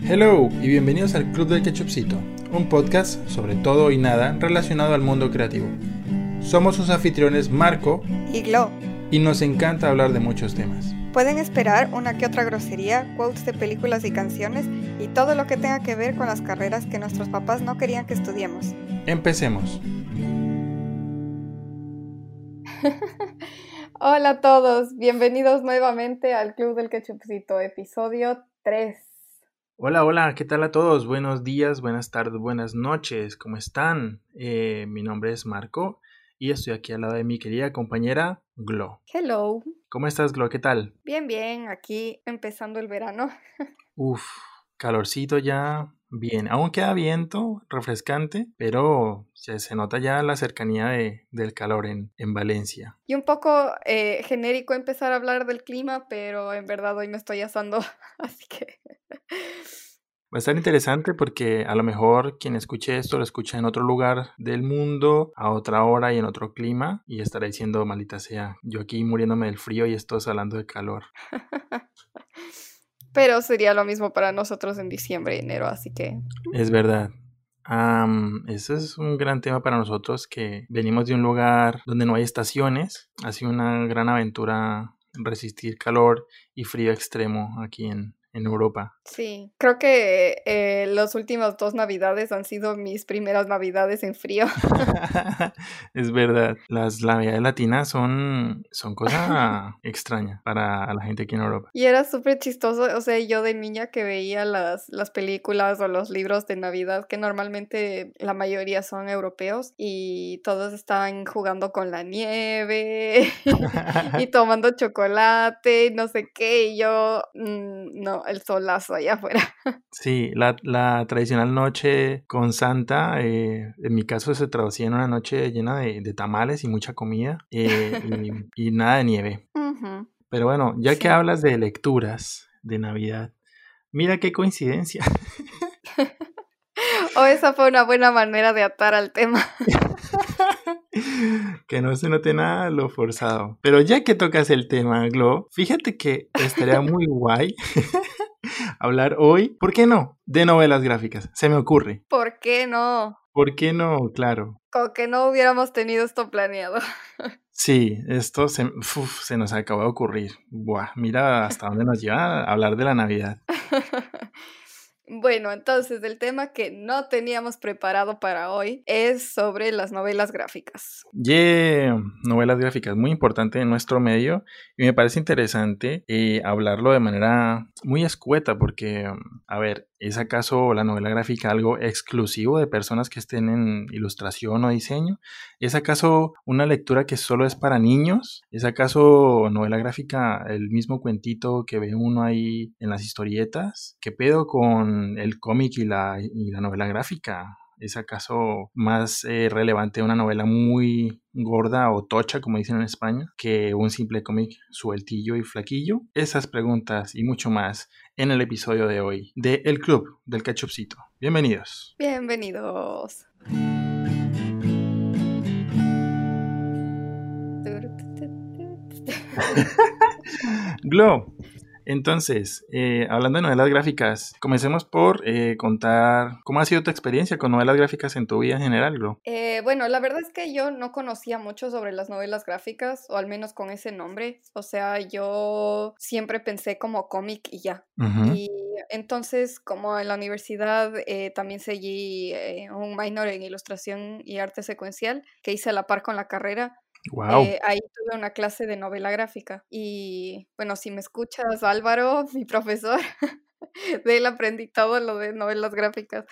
Hello y bienvenidos al Club del Ketchupcito, un podcast sobre todo y nada relacionado al mundo creativo. Somos sus anfitriones Marco y Glo. Y nos encanta hablar de muchos temas. Pueden esperar una que otra grosería, quotes de películas y canciones y todo lo que tenga que ver con las carreras que nuestros papás no querían que estudiemos. Empecemos. Hola a todos, bienvenidos nuevamente al Club del Ketchupcito, episodio 3. Hola, hola, ¿qué tal a todos? Buenos días, buenas tardes, buenas noches, ¿cómo están? Eh, mi nombre es Marco y estoy aquí al lado de mi querida compañera Glo. Hello. ¿Cómo estás, Glo? ¿Qué tal? Bien, bien, aquí empezando el verano. Uf, calorcito ya, Bien, aún queda viento refrescante, pero se, se nota ya la cercanía de, del calor en, en, Valencia. Y un poco eh, genérico empezar a hablar del clima, pero en verdad hoy me estoy asando, así que... Va a estar interesante porque a lo mejor quien escuche esto lo escucha en otro lugar del mundo, a otra hora y en otro clima, y estará diciendo, maldita sea, yo aquí muriéndome del frío y esto hablando de calor. Pero sería lo mismo para nosotros en diciembre y enero, así que... Es verdad. eso es un gran tema para nosotros que venimos de un lugar donde no hay estaciones. Ha sido una gran aventura resistir calor y frío extremo aquí en, en Europa. Sí, creo que eh, las últimas dos navidades han sido mis primeras navidades en frío. es verdad, las navidades latinas son, son cosa extraña para la gente aquí en Europa. Y era súper chistoso, o sea, yo de niña que veía las, las películas o los libros de Navidad, que normalmente la mayoría son europeos, y todos estaban jugando con la nieve y tomando chocolate, no sé qué, y yo, mm, no, el solazo allá afuera. Sí, la, la tradicional noche con Santa, eh, en mi caso se traducía en una noche llena de, de tamales y mucha comida eh, y, y, nada de nieve. Pero bueno, ya que hablas de lecturas de Navidad, mira qué coincidencia. o esa fue una buena manera de atar al tema. que no se note nada lo forzado. Pero ya que tocas el tema, Glo, fíjate que estaría muy guay hablar hoy, ¿por qué no? De novelas gráficas, se me ocurre. ¿Por qué no? ¿Por qué no? Claro. Como que no hubiéramos tenido esto planeado. Sí, esto se, se nos acaba de ocurrir. Buah, mira hasta dónde nos lleva a hablar de la Navidad. Bueno, entonces el tema que no teníamos preparado para hoy es sobre las novelas gráficas. Yeah, novelas gráficas, muy importante en nuestro medio y me parece interesante eh, hablarlo de manera muy escueta porque, a ver, ¿es acaso la novela gráfica algo exclusivo de personas que estén en ilustración o diseño? ¿Es acaso una lectura que solo es para niños? ¿Es acaso novela gráfica el mismo cuentito que ve uno ahí en las historietas? ¿Qué pedo con el cómic y la, y la novela gráfica? ¿Es acaso más eh, relevante una novela muy gorda o tocha, como dicen en España, que un simple cómic sueltillo y flaquillo? Esas preguntas y mucho más en el episodio de hoy de El Club del Ketchupcito. Bienvenidos. Bienvenidos. Glow, entonces, eh, hablando de novelas gráficas, comencemos por eh, contar cómo ha sido tu experiencia con novelas gráficas en tu vida en general, Glo. Eh, bueno, la verdad es que yo no conocía mucho sobre las novelas gráficas, o al menos con ese nombre. O sea, yo siempre pensé como cómic y ya. Y entonces, como en la universidad también seguí un minor en ilustración y arte secuencial que hice a la par con la carrera, eh, ahí tuve una clase de novela gráfica y bueno, si me escuchas Álvaro, mi profesor, de él aprendí todo lo de novelas gráficas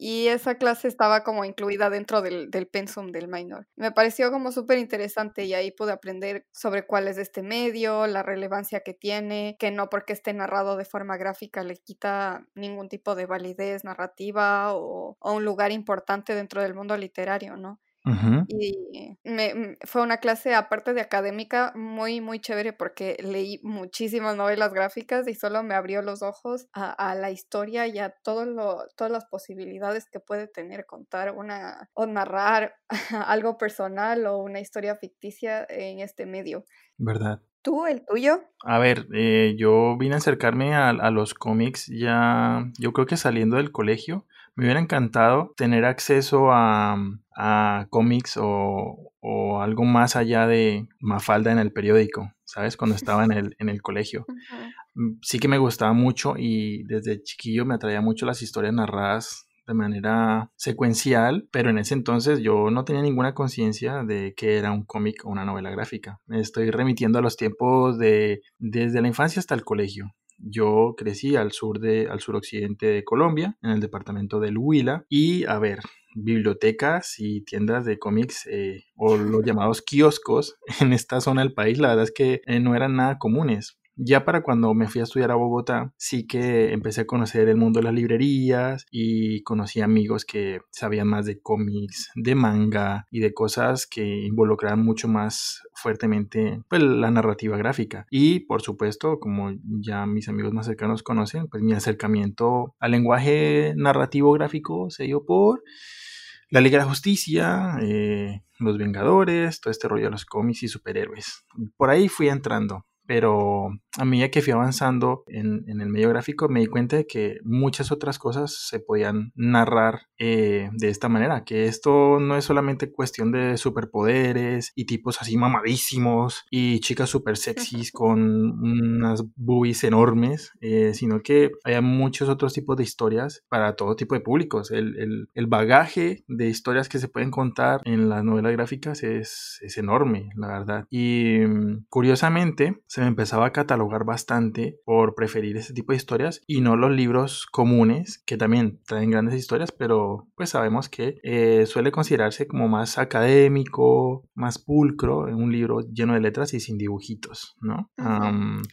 y esa clase estaba como incluida dentro del, del pensum del minor. Me pareció como súper interesante y ahí pude aprender sobre cuál es este medio, la relevancia que tiene, que no porque esté narrado de forma gráfica le quita ningún tipo de validez narrativa o, o un lugar importante dentro del mundo literario, ¿no? Y me, mm, fue una clase, aparte de académica, muy, muy chévere porque leí muchísimas novelas gráficas y solo me abrió los ojos a, la historia y a todo lo, todas las posibilidades que puede tener contar una o narrar algo personal o una historia ficticia en este medio. ¿Verdad? ¿Tú, el tuyo? A ver, eh, yo vine a acercarme a, a, los cómics ya, yo creo que saliendo del colegio. Me hubiera encantado tener acceso a, a cómics o, o, algo más allá de Mafalda en el periódico, ¿sabes? Cuando estaba en el, en el colegio. Mm, sí que me gustaba mucho y desde chiquillo me atraía mucho las historias narradas de manera secuencial, pero en ese entonces yo no tenía ninguna conciencia de que era un cómic o una novela gráfica. Me estoy remitiendo a los tiempos de desde la infancia hasta el colegio. Yo crecí al sur de al suroccidente de Colombia, en el departamento del Huila y a ver, bibliotecas y tiendas de cómics eh, o los llamados kioscos en esta zona del país, la verdad es que eh, no eran nada comunes. Ya para cuando me fui a estudiar a Bogotá, sí que empecé a conocer el mundo de las librerías y conocí amigos que sabían más de cómics, de manga y de cosas que involucraban mucho más fuertemente pues, la narrativa gráfica. Y por supuesto, como ya mis amigos más cercanos conocen, pues mi acercamiento al lenguaje narrativo gráfico se dio por la Liga de Justicia, eh, Los Vengadores, todo este rollo de los cómics y superhéroes. Por ahí fui entrando pero a medida que fui avanzando en, el medio gráfico me di cuenta de que muchas otras cosas se podían narrar eh, de esta manera, que esto no es solamente cuestión de superpoderes y tipos así mamadísimos y chicas super sexys con unas boobies enormes, eh, sino que hay muchos otros tipos de historias para todo tipo de públicos. El, bagaje de historias que se pueden contar en las novelas gráficas es, es enorme, la verdad. Y mm, me empezaba a catalogar bastante por preferir ese tipo de historias y no los libros comunes que también traen grandes historias, pero pues sabemos que eh, suele considerarse como más académico, más pulcro, en un libro lleno de letras y sin dibujitos, ¿no?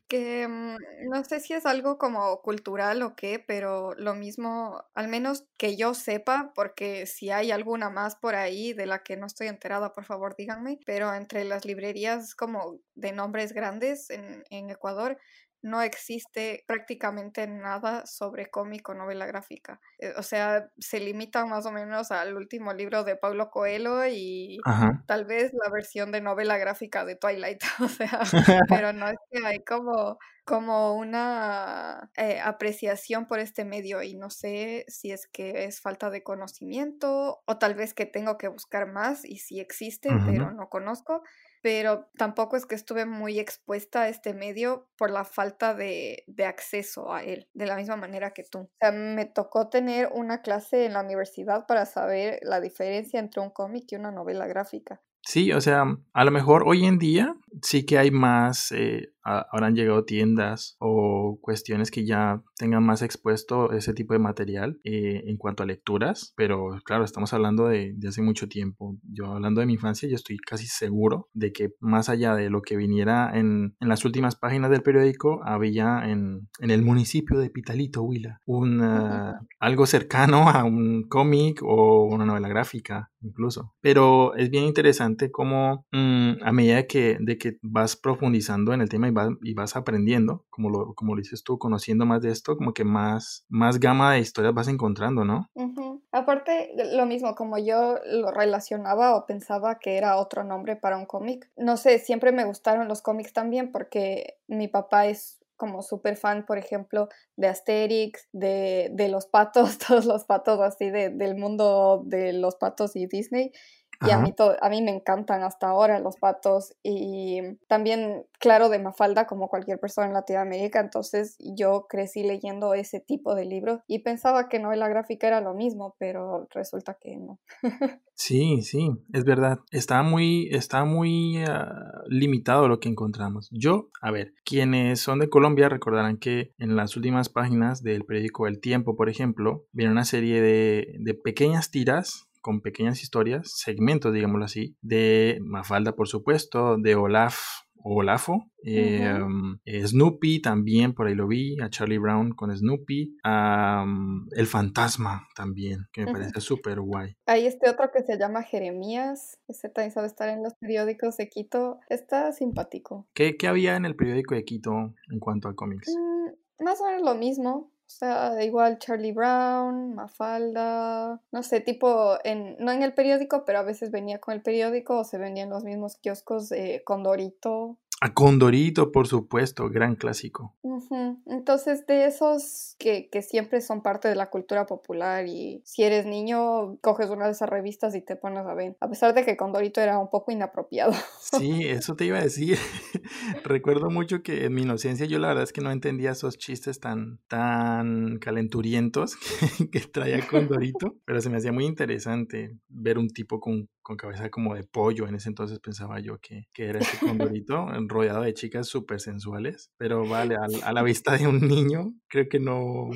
que mm, no sé si es algo como cultural o qué, pero lo mismo, al menos que yo sepa, porque si hay alguna más por ahí de la que no estoy enterada, por favor díganme, pero entre las librerías como de nombres grandes en, Ecuador no existe prácticamente nada sobre cómic o novela gráfica. Eh, o sea, se limita más o menos al último libro de Pablo Coelho y tal vez la versión de novela gráfica de Twilight. O sea, pero no es que hay como, como una eh, apreciación por este medio y no sé si es que es falta de conocimiento o tal vez que tengo que buscar más y si existe, pero no conozco pero tampoco es que estuve muy expuesta a este medio por la falta de, acceso a él, de la misma manera que tú. O sea, me tocó tener una clase en la universidad para saber la diferencia entre un cómic y una novela gráfica. Sí, o sea, a lo mejor hoy en día sí que hay más, eh, ahora han llegado tiendas o cuestiones que ya tengan más expuesto ese tipo de material eh, en cuanto a lecturas, pero claro, estamos hablando de, hace mucho tiempo. Yo hablando de mi infancia, yo estoy casi seguro de que más allá de lo que viniera en, en las últimas páginas del periódico, había en, en el municipio de Pitalito, Huila, un, algo cercano a un cómic o una novela gráfica incluso. Pero es bien interesante cómo mm, a medida que, de que vas profundizando en el tema y y vas aprendiendo, como lo, como lo dices tú, conociendo más de esto, como que más, más gama de historias vas encontrando, ¿no? Aparte, lo mismo, como yo lo relacionaba o pensaba que era otro nombre para un cómic, no sé, siempre me gustaron los cómics también porque mi papá es como súper fan, por ejemplo, de Asterix, de, de, los patos, todos los patos así de, del mundo de los patos y Disney. Y a mí, a mí me encantan hasta ahora los patos y también, claro, de Mafalda como cualquier persona en Latinoamérica, entonces yo crecí leyendo ese tipo de libros y pensaba que novela gráfica era lo mismo, pero resulta que no. Sí, sí, es verdad. Está muy, está muy ah, limitado lo que encontramos. Yo, a ver, quienes son de Colombia recordarán que en las últimas páginas del periódico El Tiempo, por ejemplo, viene una serie de, de pequeñas tiras con pequeñas historias, segmentos, digámoslo así, de Mafalda, por supuesto, de Olaf Olafo. Em, Snoopy también, por ahí lo vi, a Charlie Brown con Snoopy, El Fantasma también, que me parece súper guay. Hay este otro que se llama Jeremías, ese también sabe estar en los periódicos de Quito, está simpático. ¿Qué, había en el periódico de Quito en cuanto a cómics? Mm, más o menos lo mismo, o sea, igual Charlie Brown, Mafalda, no sé, tipo, en, no en el periódico, pero a veces venía con el periódico o se vendían los mismos kioscos de Condorito, a Condorito, por supuesto, gran clásico. Entonces, de esos que, siempre son parte de la cultura popular y si eres niño, coges una de esas revistas y te pones a ver, a pesar de que Condorito era un poco inapropiado. Sí, eso te iba a decir. Recuerdo mucho que en mi inocencia yo la verdad es que no entendía esos chistes tan, tan calenturientos que, traía Condorito, pero se me hacía muy interesante ver un tipo con, cabeza como de pollo. En ese entonces pensaba yo que, que era ese Condorito rodeado de chicas súper sensuales, pero vale, a, la vista de un niño, creo que no,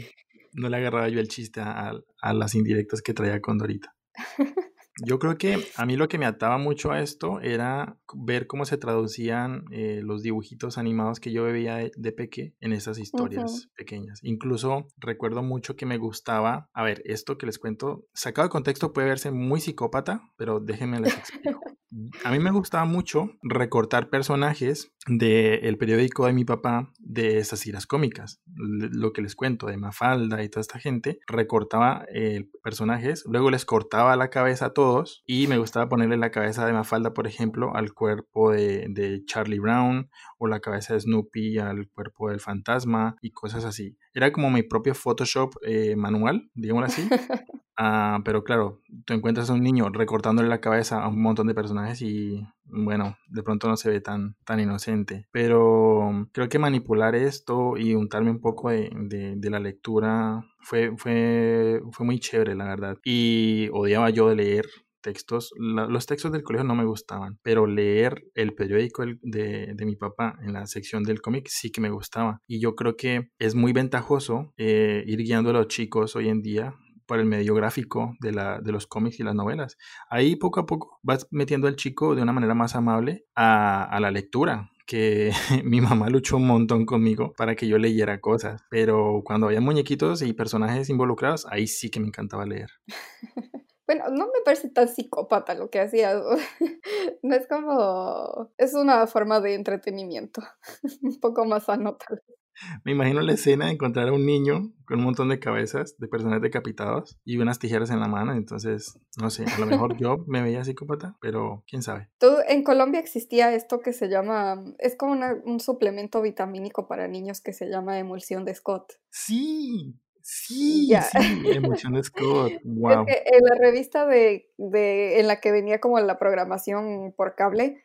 no le agarraba yo el chiste a, a las indirectas que traía Condorita. Yo creo que a mí lo que me ataba mucho a esto era ver cómo se traducían eh, los dibujitos animados que yo veía de, de peque en esas historias pequeñas. Incluso recuerdo mucho que me gustaba, a ver, esto que les cuento, sacado de contexto puede verse muy psicópata, pero déjenme les explico. A mí me gustaba mucho recortar personajes del periódico de mi papá de esas tiras cómicas. Lo que les cuento de Mafalda y toda esta gente, recortaba eh, personajes, luego les cortaba la cabeza a todos y me gustaba ponerle la cabeza de Mafalda, por ejemplo, al cuerpo de, Charlie Brown o la cabeza de Snoopy al cuerpo del fantasma y cosas así. Era como mi propio Photoshop eh, manual, digámoslo así. Ah, pero claro, tú encuentras a un niño recortándole la cabeza a un montón de personajes y bueno, de pronto no se ve tan, tan inocente. Pero creo que manipular esto y untarme un poco de, de, la lectura fue, fue, fue muy chévere, la verdad. Y odiaba yo de leer textos, los textos del colegio no me gustaban, pero leer el periódico de, de mi papá en la sección del cómic sí que me gustaba. Y yo creo que es muy ventajoso eh, ir guiando a los chicos hoy en día por el medio gráfico de, la, de los cómics y las novelas. Ahí poco a poco vas metiendo al chico de una manera más amable a, a la lectura, que mi mamá luchó un montón conmigo para que yo leyera cosas, pero cuando había muñequitos y personajes involucrados, ahí sí que me encantaba leer. Bueno, no me parece tan psicópata lo que hacía. No es como. Es una forma de entretenimiento. Un poco más sano, tal vez. Me imagino la escena de encontrar a un niño con un montón de cabezas de personas decapitados y unas tijeras en la mano. Entonces, no sé, a lo mejor yo me veía psicópata, pero quién sabe. ¿Tú, en Colombia existía esto que se llama, es como un suplemento vitamínico para niños que se llama emulsión de Scott. Sí, Sí, sí, Emulsión de Scott. Wow. en la revista de, de, en la que venía como la programación por cable,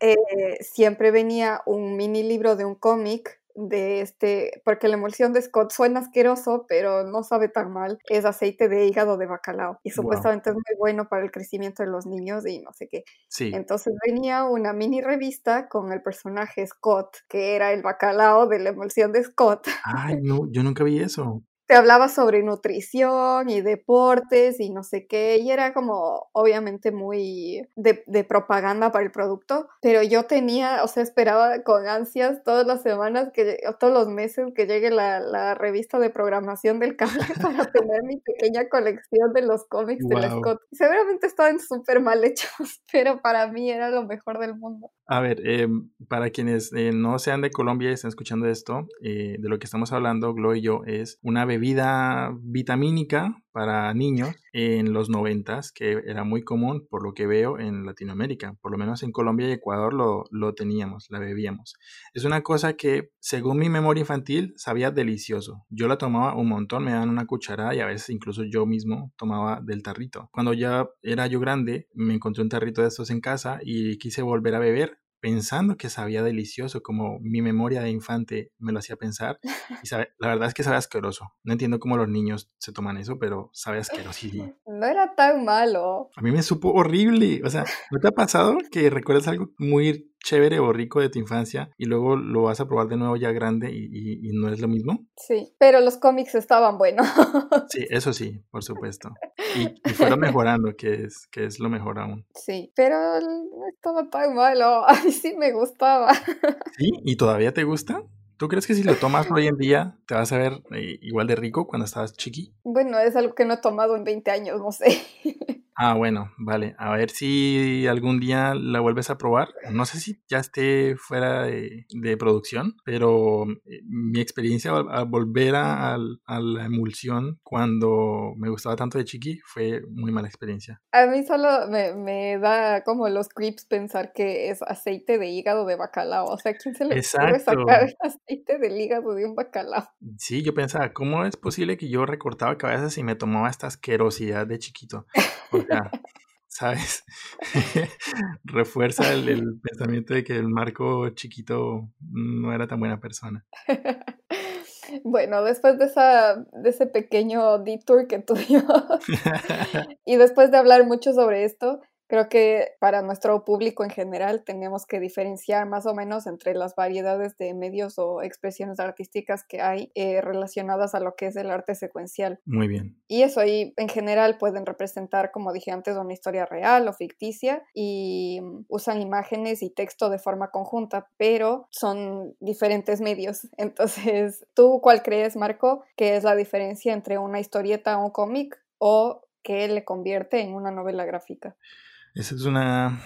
eh, siempre venía un mini libro de un cómic de este, porque la emulsión de Scott suena asqueroso, pero no sabe tan mal, es aceite de hígado de bacalao y supuestamente es muy bueno para el crecimiento de los niños y no sé qué. Sí. Entonces venía una mini revista con el personaje Scott, que era el bacalao de la emulsión de Scott. Ay, no, yo nunca vi eso te hablaba sobre nutrición y deportes y no sé qué, y era como obviamente muy de, de, propaganda para el producto, pero yo tenía, o sea, esperaba con ansias todas las semanas, que, todos los meses que llegue la, la revista de programación del cable para tener mi pequeña colección de los cómics de la Scott. Seguramente estaban súper mal hechos, pero para mí era lo mejor del mundo. A ver, em, para quienes eh, no sean de Colombia y estén escuchando esto, eh, de lo que estamos hablando, Glo y yo, es una bebida vitamínica para niños en los noventas, que era muy común por lo que veo en Latinoamérica. Por lo menos en Colombia y Ecuador lo, lo teníamos, la bebíamos. Es una cosa que, según mi memoria infantil, sabía delicioso. Yo la tomaba un montón, me daban una cucharada y a veces incluso yo mismo tomaba del tarrito. Cuando ya era yo grande, me encontré un tarrito de estos en casa y quise volver a beber pensando que sabía delicioso, como mi memoria de infante me lo hacía pensar. Y sabe, la verdad es que sabe asqueroso. No entiendo cómo los niños se toman eso, pero sabe asqueroso. No era tan malo. A mí me supo horrible. O sea, ¿no te ha pasado que recuerdas algo muy chévere o rico de tu infancia y luego lo vas a probar de nuevo ya grande y, no es lo mismo. Sí, pero los cómics estaban buenos. Sí, eso sí, por supuesto. y, fueron mejorando, que es, que es lo mejor aún. Sí, pero estaba tan malo, mí sí me gustaba. ¿Sí? ¿Y todavía te gusta? ¿Tú crees que si lo tomas hoy en día te vas a ver eh, igual de rico cuando estabas chiqui? Bueno, es algo que no he tomado en 20 años, no sé. Ah, bueno, vale. A ver si algún día la vuelves a probar. No sé si ya esté fuera de, producción, pero eh, mi experiencia al, volver a, la emulsión cuando me gustaba tanto de chiqui fue muy mala experiencia. A mí solo me, da como los creeps pensar que es aceite de hígado de bacalao. O sea, ¿quién se le puede sacar aceite del hígado de un bacalao? Sí, yo pensaba, ¿cómo es posible que yo recortaba cabezas y me tomaba esta asquerosidad de chiquito? ¿sabes? Refuerza el, pensamiento de que el Marco chiquito no era tan buena persona. Bueno, después de, esa, de ese pequeño detour que tuvimos y después de hablar mucho sobre esto, Creo que para nuestro público en general tenemos que diferenciar más o menos entre las variedades de medios o expresiones artísticas que hay eh, relacionadas a lo que es el arte secuencial. Muy bien. Y eso ahí en general pueden representar, como dije antes, una historia real o ficticia y mm, usan imágenes y texto de forma conjunta, pero son diferentes medios. Entonces, ¿tú cuál crees, Marco, que es la diferencia entre una historieta o un cómic o que le convierte en una novela gráfica? Esa es una,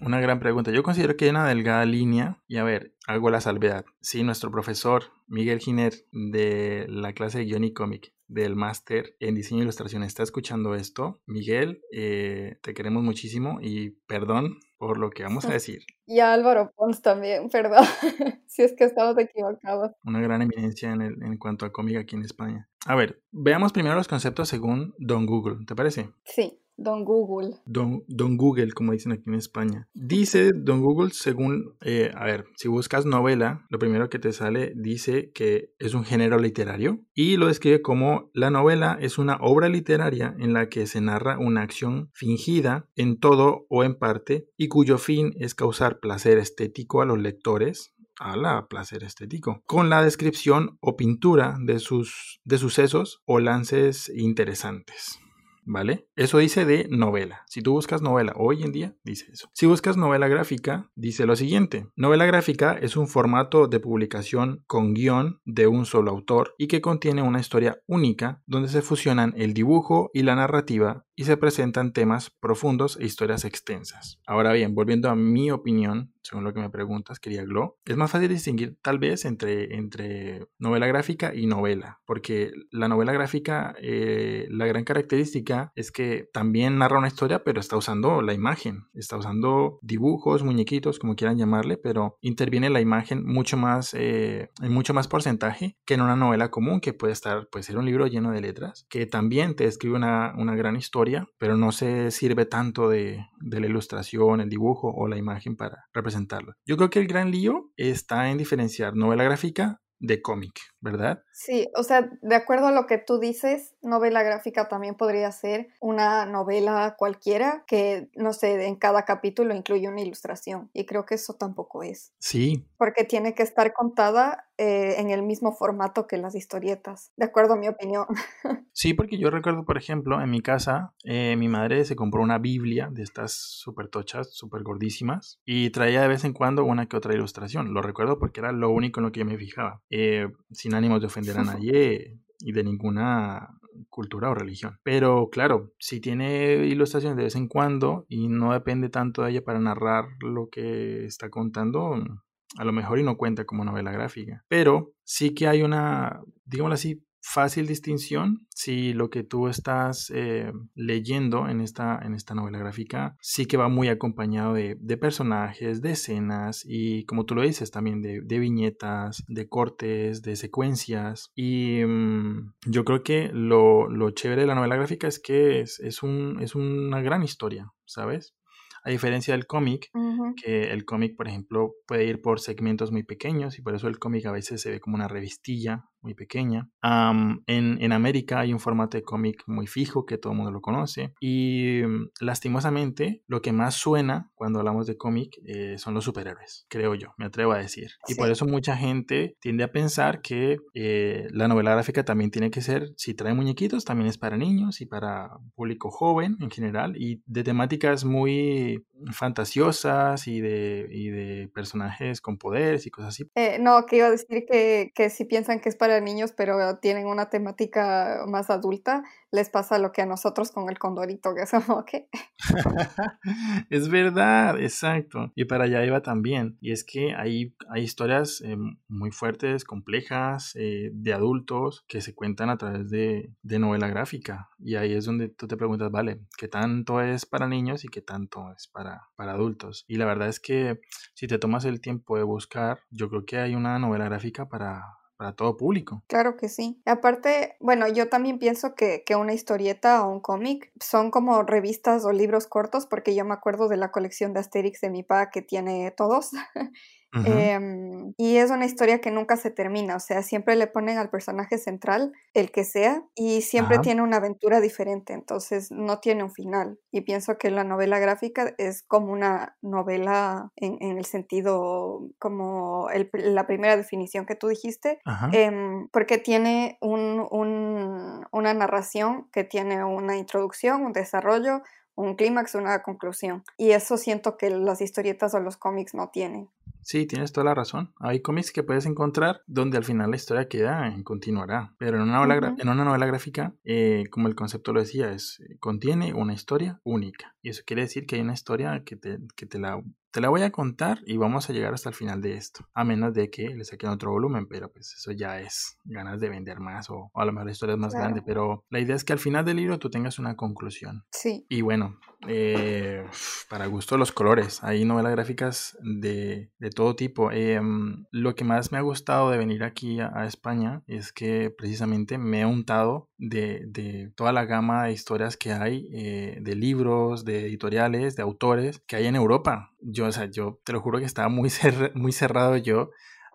gran pregunta. Yo considero que hay una delgada línea y a ver, hago la salvedad. Sí, nuestro profesor Miguel Giner de la clase de guion y cómic del máster en diseño e ilustración está escuchando esto. Miguel, eh, te queremos muchísimo y perdón por lo que vamos a decir. Y a Álvaro Pons también, perdón, si es que estamos equivocados. Una gran eminencia en, el, en cuanto a cómic aquí en España. A ver, veamos primero los conceptos según Don Google, ¿te parece? Sí. Don Google. Don, don, Google, como dicen aquí en España. Dice Don Google, según, eh, a ver, si buscas novela, lo primero que te sale dice que es un género literario y lo describe como la novela es una obra literaria en la que se narra una acción fingida en todo o en parte y cuyo fin es causar placer estético a los lectores, a la placer estético, con la descripción o pintura de sus de sucesos o lances interesantes. ¿Vale? Eso dice de novela. Si tú buscas novela hoy en día, dice eso. Si buscas novela gráfica, dice lo siguiente. Novela gráfica es un formato de publicación con guion de un solo autor y que contiene una historia única donde se fusionan el dibujo y la narrativa y se presentan temas profundos e historias extensas. Ahora bien, volviendo a mi opinión, según lo que me preguntas, quería Glo, es más fácil distinguir tal vez entre, entre novela gráfica y novela, porque la novela gráfica, eh, la gran característica es que también narra una historia, pero está usando la imagen, está usando dibujos, muñequitos, como quieran llamarle, pero interviene la imagen mucho más, eh, en mucho más porcentaje que en una novela común, que puede estar, puede ser un libro lleno de letras, que también te describe una, una gran historia pero no se sirve tanto de, la ilustración, el dibujo o la imagen para representarlo. Yo creo que el gran lío está en diferenciar novela gráfica de cómic, ¿verdad? Sí, o sea, de acuerdo a lo que tú dices, novela gráfica también podría ser una novela cualquiera que, no sé, en cada capítulo incluye una ilustración. Y creo que eso tampoco es. Sí. Porque tiene que estar contada eh, en el mismo formato que las historietas, de acuerdo a mi opinión. Sí, porque yo recuerdo, por ejemplo, en mi casa, eh, mi madre se compró una Biblia de estas súper tochas, súper gordísimas, y traía de vez en cuando una que otra ilustración. Lo recuerdo porque era lo único en lo que yo me fijaba, eh, sin ánimos de ofender a nadie y de ninguna cultura o religión. Pero claro, si tiene ilustraciones de vez en cuando y no depende tanto de ella para narrar lo que está contando, a lo mejor y no cuenta como novela gráfica. Pero sí que hay una, digámoslo así, fácil distinción si lo que tú estás eh, leyendo en esta, en esta novela gráfica sí que va muy acompañado de, personajes, de escenas y como tú lo dices también de, viñetas, de cortes, de secuencias y mm, yo creo que lo, chévere de la novela gráfica es que es, es, un, es una gran historia, ¿sabes? A diferencia del cómic, que el cómic, por ejemplo, puede ir por segmentos muy pequeños y por eso el cómic a veces se ve como una revistilla muy pequeña. en, en, América hay un formato de cómic muy fijo que todo el mundo lo conoce y mm, lastimosamente lo que más suena cuando hablamos de cómic eh, son los superhéroes, creo yo, me atrevo a decir. Y por eso mucha gente tiende a pensar que eh, la novela gráfica también tiene que ser, si trae muñequitos, también es para niños y para público joven en general y de temáticas muy fantasiosas y de, y de personajes con poderes y cosas así. Eh, no, que iba a decir que, que si piensan que es para niños, pero tienen una temática más adulta, les pasa lo que a nosotros con el condorito, que es como que... es verdad, exacto. Y para allá iba también. Y es que hay, hay historias eh, muy fuertes, complejas, eh, de adultos, que se cuentan a través de, de novela gráfica. Y ahí es donde tú te preguntas, vale, ¿qué tanto es para niños y qué tanto es para, para adultos? Y la verdad es que si te tomas el tiempo de buscar, yo creo que hay una novela gráfica para para todo público. Claro que sí. Aparte, bueno, yo también pienso que, que una historieta o un cómic son como revistas o libros cortos, porque yo me acuerdo de la colección de Asterix de mi papá que tiene todos. Em, y es una historia que nunca se termina, o sea, siempre le ponen al personaje central, el que sea, y siempre tiene una aventura diferente, entonces no tiene un final. Y pienso que la novela gráfica es como una novela en, el sentido, como la primera definición que tú dijiste, em, porque tiene un, una narración que tiene una introducción, un desarrollo, un clímax, una conclusión. Y eso siento que las historietas o los cómics no tienen. Sí, tienes toda la razón. Hay cómics que puedes encontrar donde al final la historia queda en continuará. Pero en una novela, en una novela gráfica, eh, como el concepto lo decía, es, contiene una historia única. Y eso quiere decir que hay una historia que te, que te la te la voy a contar y vamos a llegar hasta el final de esto. A menos de que le saquen otro volumen, pero pues eso ya es ganas de vender más o, a lo mejor la historia es más grande. Pero la idea es que al final del libro tú tengas una conclusión. Sí. Y bueno, eh, para gusto los colores. Hay novelas gráficas de, de todo tipo. Em, lo que más me ha gustado de venir aquí a, España es que precisamente me he untado de, de, toda la gama de historias que hay, eh, de libros, de editoriales, de autores que hay en Europa. Yo, o sea, yo te lo juro que estaba muy, muy cerrado yo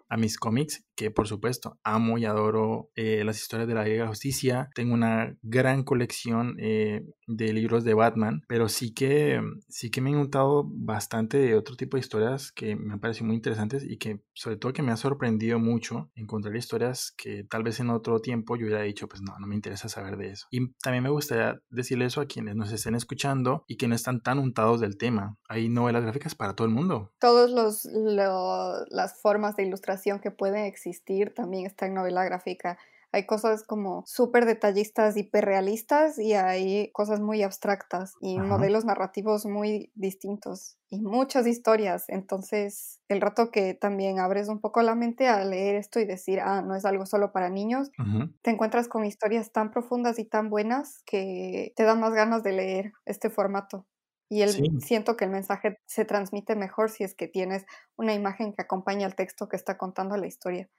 a mis cómics, que por supuesto amo y adoro eh, las historias de la Liga de Justicia. Tengo una gran colección eh, de libros de Batman, pero sí que, sí que me he notado bastante de otro tipo de historias que me han parecido muy interesantes y que sobre todo que me ha sorprendido mucho encontrar historias que tal vez en otro tiempo yo hubiera dicho, pues no, no me interesa saber de eso. Y también me gustaría decirle eso a quienes nos estén escuchando y que no están tan untados del tema. Hay novelas gráficas para todo el mundo. Todas los, las formas de ilustración que pueden existir también están en novela gráfica hay cosas como súper detallistas, hiperrealistas y hay cosas muy abstractas y modelos narrativos muy distintos y muchas historias. Entonces, el rato que también abres un poco la mente a leer esto y decir, ah, no es algo solo para niños, te encuentras con historias tan profundas y tan buenas que te da más ganas de leer este formato. Y el, siento que el mensaje se transmite mejor si es que tienes una imagen que acompaña al texto que está contando la historia.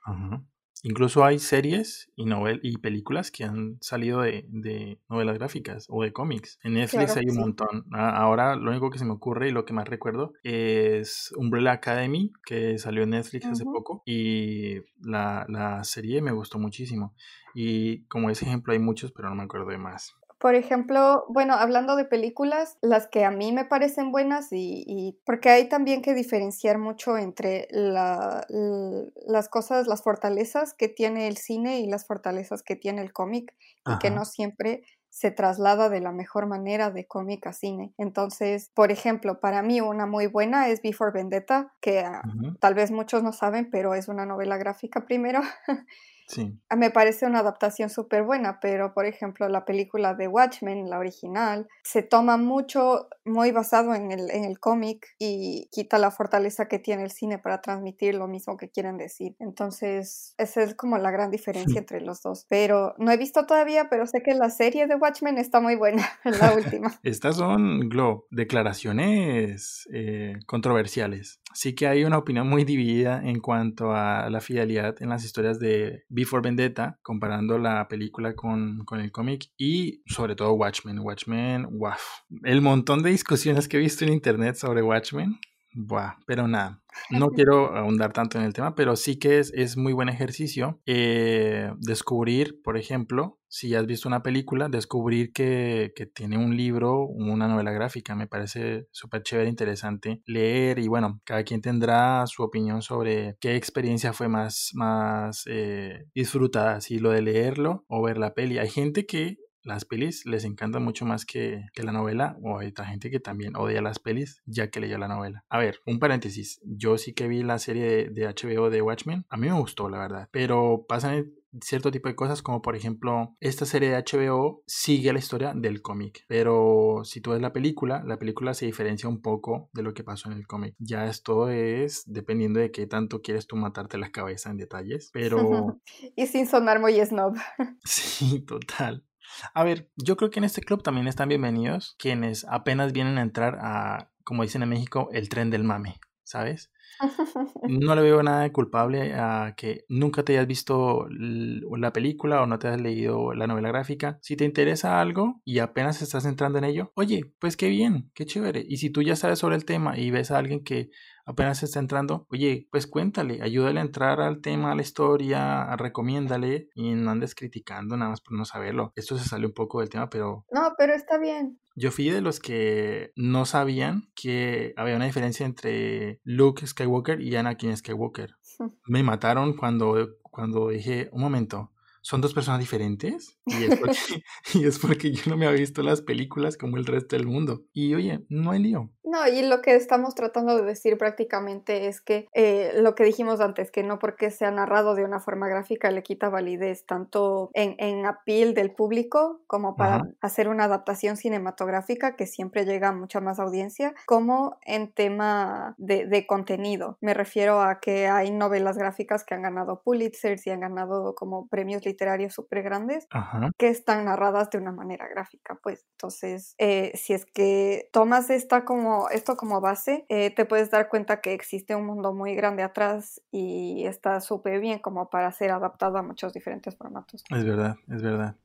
Incluso hay series y, novel y películas que han salido de, novelas gráficas o de cómics. En Netflix hay un montón. Ahora lo único que se me ocurre y lo que más recuerdo es Umbrella Academy, que salió en Netflix hace poco. Y la, la serie me gustó muchísimo. Y como ese ejemplo hay muchos, pero no me acuerdo de más. Por ejemplo, bueno, hablando de películas, las que a mí me parecen buenas y, porque hay también que diferenciar mucho entre las cosas, las fortalezas que tiene el cine y las fortalezas que tiene el cómic y que no siempre se traslada de la mejor manera de cómic a cine. Entonces, por ejemplo, para mí una muy buena es Before Vendetta, que ah, tal vez muchos no saben, pero es una novela gráfica primero. Sí. Ah, me parece una adaptación súper buena, pero por ejemplo la película de Watchmen, la original, se toma mucho, muy basado en el, en el cómic y quita la fortaleza que tiene el cine para transmitir lo mismo que quieren decir. Entonces, esa es como la gran diferencia entre los dos. Pero no he visto todavía, pero sé que la serie de Watchmen está muy buena, la última. Estas son, Glo, declaraciones eh, controversiales. Sí que hay una opinión muy dividida en cuanto a la fidelidad en las historias de Before Vendetta, comparando la película con, el cómic y sobre todo Watchmen. Watchmen, wow. El montón de discusiones que he visto en internet sobre Watchmen Buah, pero nada, no quiero ahondar tanto en el tema, pero sí que es, es muy buen ejercicio eh, descubrir, por ejemplo, si has visto una película, descubrir que, que tiene un libro, una novela gráfica. Me parece súper chévere, interesante leer y bueno, cada quien tendrá su opinión sobre qué experiencia fue más, más eh, disfrutada, si lo de leerlo o ver la peli. Hay gente que las pelis les encantan mucho más que, la novela, o hay otra gente que también odia las pelis ya que leyó la novela. A ver, un paréntesis, yo sí que vi la serie de, HBO de Watchmen, a mí me gustó la verdad, pero pasan cierto tipo de cosas como por ejemplo esta serie de HBO sigue la historia del cómic pero si tú ves la película la película se diferencia un poco de lo que pasó en el cómic. Ya esto es dependiendo de qué tanto quieres tú matarte la cabeza en detalles pero y sin sonar muy snob. Sí total a ver, yo creo que en este club también están bienvenidos quienes apenas vienen a entrar a, como dicen en México, el tren del mame, ¿sabes? No le veo nada de culpable a que nunca te hayas visto la película o no te hayas leído la novela gráfica. Si te interesa algo y apenas estás entrando en ello, oye, pues qué bien, qué chévere. Y si tú ya sabes sobre el tema y ves a alguien que apenas está entrando, oye, pues cuéntale, ayúdale a entrar al tema, a la historia, recomiéndale y no andes criticando nada más por no saberlo. Esto se sale un poco del tema, pero... No, pero está bien. Yo fui de los que no sabían que había una diferencia entre Luke Skywalker y Anakin Skywalker. Me mataron cuando, cuando dije, un momento, son dos personas diferentes y es, porque, y es porque yo no me había visto las películas como el resto del mundo. Y oye, no hay lío. No, y lo que estamos tratando de decir prácticamente es que eh, lo que dijimos antes, que no porque sea narrado de una forma gráfica le quita validez tanto en, en appeal del público como para hacer una adaptación cinematográfica que siempre llega a mucha más audiencia, como en tema de, de contenido. Me refiero a que hay novelas gráficas que han ganado Pulitzer y han ganado como premios literarios súper grandes que están narradas de una manera gráfica. Pues entonces, eh, si es que tomas esta como esto como base, eh, te puedes dar cuenta que existe un mundo muy grande atrás y está súper bien como para ser adaptado a muchos diferentes formatos. Es verdad, es verdad.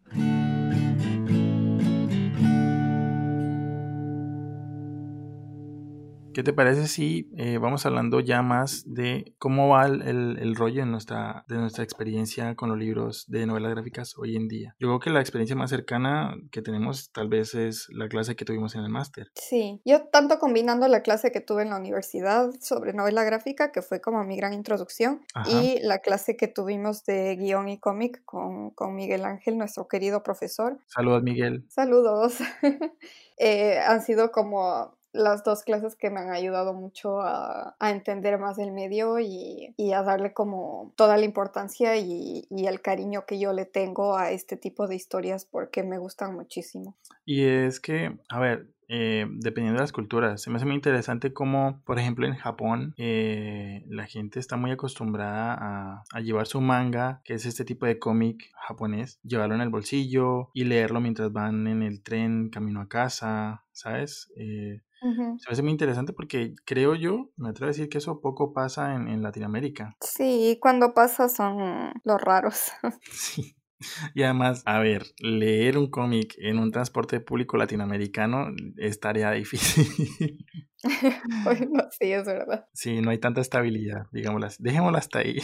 ¿Qué te parece si eh, vamos hablando ya más de cómo va el, rollo en nuestra, de nuestra experiencia con los libros de novelas gráficas hoy en día? Yo creo que la experiencia más cercana que tenemos tal vez es la clase que tuvimos en el máster. Sí, yo tanto combinando la clase que tuve en la universidad sobre novela gráfica, que fue como mi gran introducción, y la clase que tuvimos de guion y cómic con, con Miguel Ángel, nuestro querido profesor. Saludos, Miguel. Saludos. Eh, han sido como las dos clases que me han ayudado mucho a, entender más el medio y, a darle como toda la importancia y, el cariño que yo le tengo a este tipo de historias porque me gustan muchísimo. Y es que, a ver, eh, dependiendo de las culturas. Se me hace muy interesante cómo, por ejemplo, en Japón eh, la gente está muy acostumbrada a, a, llevar su manga, que es este tipo de cómic japonés, llevarlo en el bolsillo y leerlo mientras van en el tren camino a casa, ¿sabes? Eh, se me hace muy interesante porque creo yo, me atrevo a decir que eso poco pasa en, en Latinoamérica. Sí, cuando pasa son los raros. sí. Y además, a ver, leer un cómic en un transporte público latinoamericano es tarea difícil. bueno, sí, es verdad. Sí, no hay tanta estabilidad, digámoslo Dejémosla hasta ahí.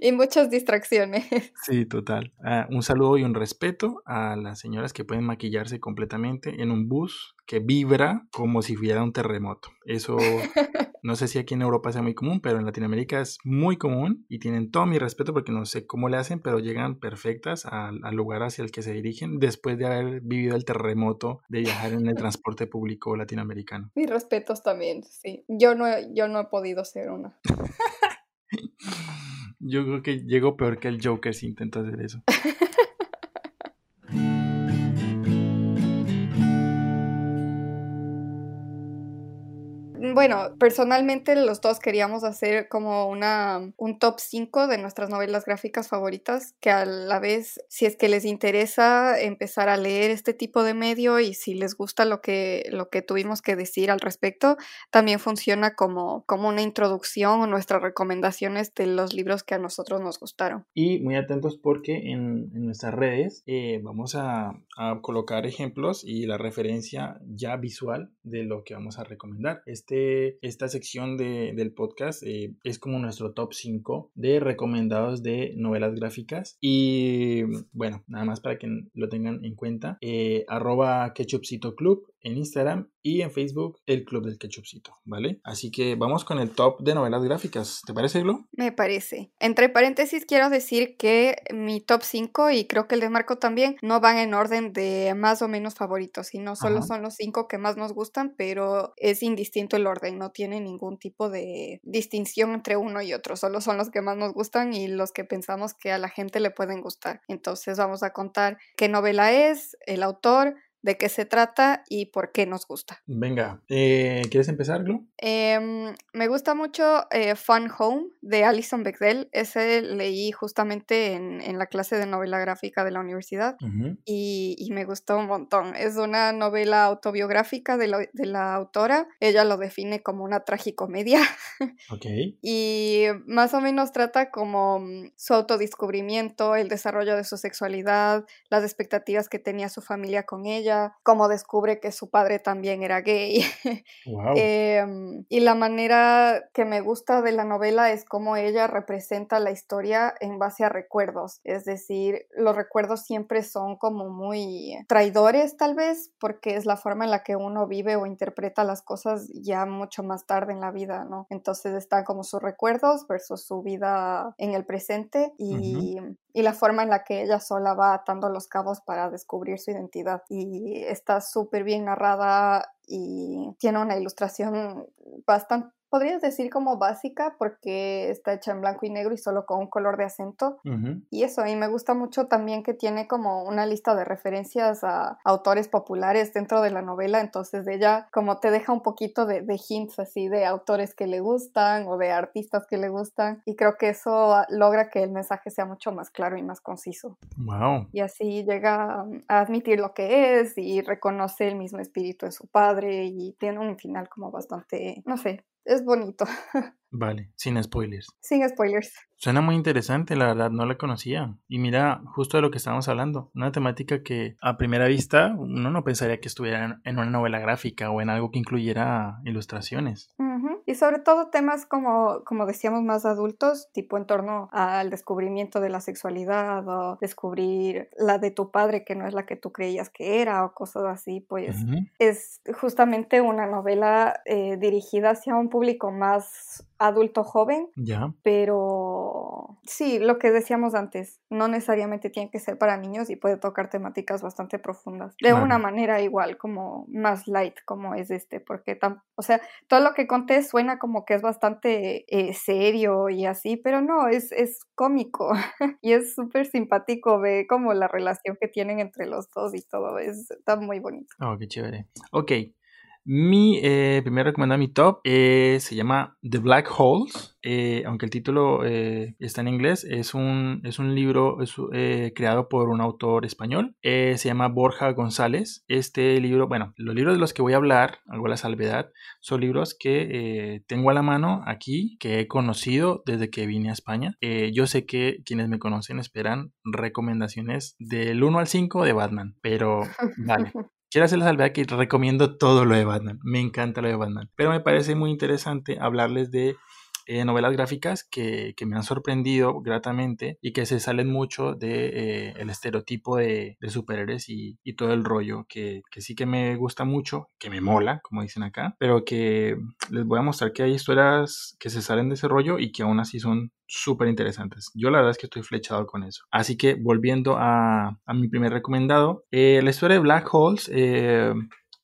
Y muchas distracciones. Sí, total. Ah, un saludo y un respeto a las señoras que pueden maquillarse completamente en un bus que vibra como si fuera un terremoto. Eso no sé si aquí en Europa sea muy común, pero en Latinoamérica es muy común y tienen todo mi respeto porque no sé cómo le hacen, pero llegan perfectas al, lugar hacia el que se dirigen después de haber vivido el terremoto de viajar en el transporte público latinoamericano. Mis respetos también, sí. Yo no, yo no he podido ser una. Yo creo que llego peor que el Joker si intenta hacer eso. bueno, personalmente los dos queríamos hacer como una, un top 5 de nuestras novelas gráficas favoritas, que a la vez, si es que les interesa empezar a leer este tipo de medio y si les gusta lo que, lo que tuvimos que decir al respecto, también funciona como, como una introducción o nuestras recomendaciones de los libros que a nosotros nos gustaron. Y muy atentos porque en, nuestras redes eh, vamos a, a colocar ejemplos y la referencia ya visual de lo que vamos a recomendar. Este, esta sección de, del podcast eh, es como nuestro top 5 de recomendados de novelas gráficas. Y bueno, nada más para que lo tengan en cuenta. Eh, arroba Ketchupcito Club en Instagram y en Facebook el Club del Ketchupcito, ¿vale? Así que vamos con el top de novelas gráficas. ¿Te parece, Glo? Me parece. Entre paréntesis quiero decir que mi top 5 y creo que el de Marco también no van en orden de más o menos favoritos, sino solo son los 5 que más nos gustan, pero es indistinto el orden, no tiene ningún tipo de distinción entre uno y otro, solo son los que más nos gustan y los que pensamos que a la gente le pueden gustar. Entonces vamos a contar qué novela es, el autor, de qué se trata y por qué nos gusta. Venga, eh, ¿quieres empezar, Glo? Em, me gusta mucho eh, Fun Home de Alison Bechdel. Ese leí justamente en, la clase de novela gráfica de la universidad y, me gustó un montón. Es una novela autobiográfica de, la autora. Ella lo define como una tragicomedia. Ok. y más o menos trata como mm, su autodescubrimiento, el desarrollo de su sexualidad, las expectativas que tenía su familia con ella cómo descubre que su padre también era gay. Em, y la manera que me gusta de la novela es cómo ella representa la historia en base a recuerdos. Es decir, los recuerdos siempre son como muy traidores tal vez, porque es la forma en la que uno vive o interpreta las cosas ya mucho más tarde en la vida, ¿no? Entonces están como sus recuerdos versus su vida en el presente y, y la forma en la que ella sola va atando los cabos para descubrir su identidad. Y está súper bien narrada y tiene una ilustración bastante podrías decir como básica porque está hecha en blanco y negro y solo con un color de acento. Y eso, y me gusta mucho también que tiene como una lista de referencias a autores populares dentro de la novela, entonces de ella como te deja un poquito de, hints así de autores que le gustan o de artistas que le gustan y creo que eso logra que el mensaje sea mucho más claro y más conciso. Wow. Y así llega a admitir lo que es y reconoce el mismo espíritu de su padre y tiene un final como bastante, no sé, es bonito. Vale, sin spoilers. Sin spoilers. Suena muy interesante, la verdad, no la conocía. Y mira, justo de lo que estábamos hablando, una temática que a primera vista uno no pensaría que estuviera en una novela gráfica o en algo que incluyera ilustraciones. Y sobre todo temas como, como decíamos, más adultos, tipo en torno al descubrimiento de la sexualidad o descubrir la de tu padre que no es la que tú creías que era o cosas así, pues es justamente una novela eh, dirigida hacia un público más adulto joven. Ya. Pero sí, lo que decíamos antes, no necesariamente tiene que ser para niños y puede tocar temáticas bastante profundas. De una manera igual, como más light, como es este, porque, tan, o sea, todo lo que conté suena como que es bastante eh, serio y así, pero no, es, es cómico y es súper simpático, ve como la relación que tienen entre los dos y todo, es, está muy bonito. Oh, qué chévere. Ok, mi eh, primer recomendado, mi top, eh, se llama The Black Holes. Eh, aunque el título está en inglés, es un, es un libro creado por un autor español. se llama Borja González. Este libro, bueno, los libros de los que voy a hablar, hago la salvedad, son libros que tengo a la mano aquí, que he conocido desde que vine a España. yo sé que quienes me conocen esperan recomendaciones del 1 al 5 de Batman, pero vale. Quiero hacer la salvedad que recomiendo todo lo de Batman. Me encanta lo de Batman. Pero me parece muy interesante hablarles de eh, novelas gráficas que, me han sorprendido gratamente y que se salen mucho del de, eh, el estereotipo de, superhéroes y, todo el rollo que, sí que me gusta mucho, que me mola, como dicen acá, pero que les voy a mostrar que hay historias que se salen de ese rollo y que aún así son súper interesantes. Yo la verdad es que estoy flechado con eso. Así que volviendo a, mi primer recomendado, eh, la historia de Black Holes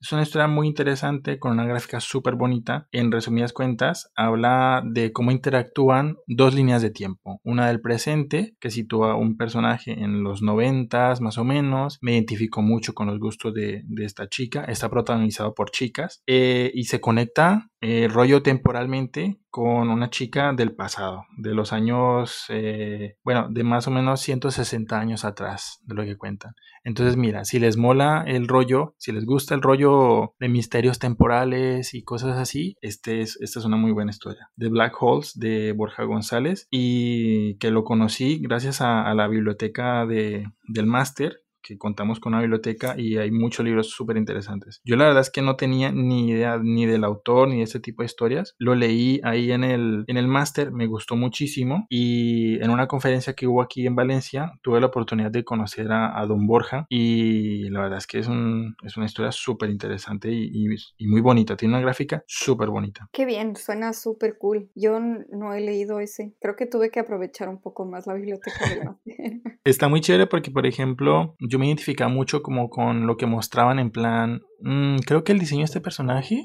es una historia muy interesante con una gráfica súper bonita. En resumidas cuentas, habla de cómo interactúan dos líneas de tiempo. Una del presente, que sitúa un personaje en los noventas más o menos. Me identifico mucho con los gustos de, esta chica. Está protagonizado por chicas. Eh, y se conecta eh, rollo temporalmente con una chica del pasado, de los años, eh, bueno, de más o menos 160 años atrás, de lo que cuentan. Entonces, mira, si les mola el rollo, si les gusta el rollo de misterios temporales y cosas así, este es, esta es una muy buena historia. The Black Holes de Borja González y que lo conocí gracias a, la biblioteca de, del máster que contamos con una biblioteca y hay muchos libros súper interesantes. Yo la verdad es que no tenía ni idea ni del autor ni de ese tipo de historias. Lo leí ahí en el, en el máster, me gustó muchísimo y en una conferencia que hubo aquí en Valencia tuve la oportunidad de conocer a, Don Borja y la verdad es que es, un, es una historia súper interesante y, y, muy bonita. Tiene una gráfica súper bonita. Qué bien, suena súper cool. Yo no he leído ese. Creo que tuve que aprovechar un poco más la biblioteca del máster. Está muy chévere porque, por ejemplo, yo me identificaba mucho como con lo que mostraban en plan, mm, creo que el diseño de este personaje,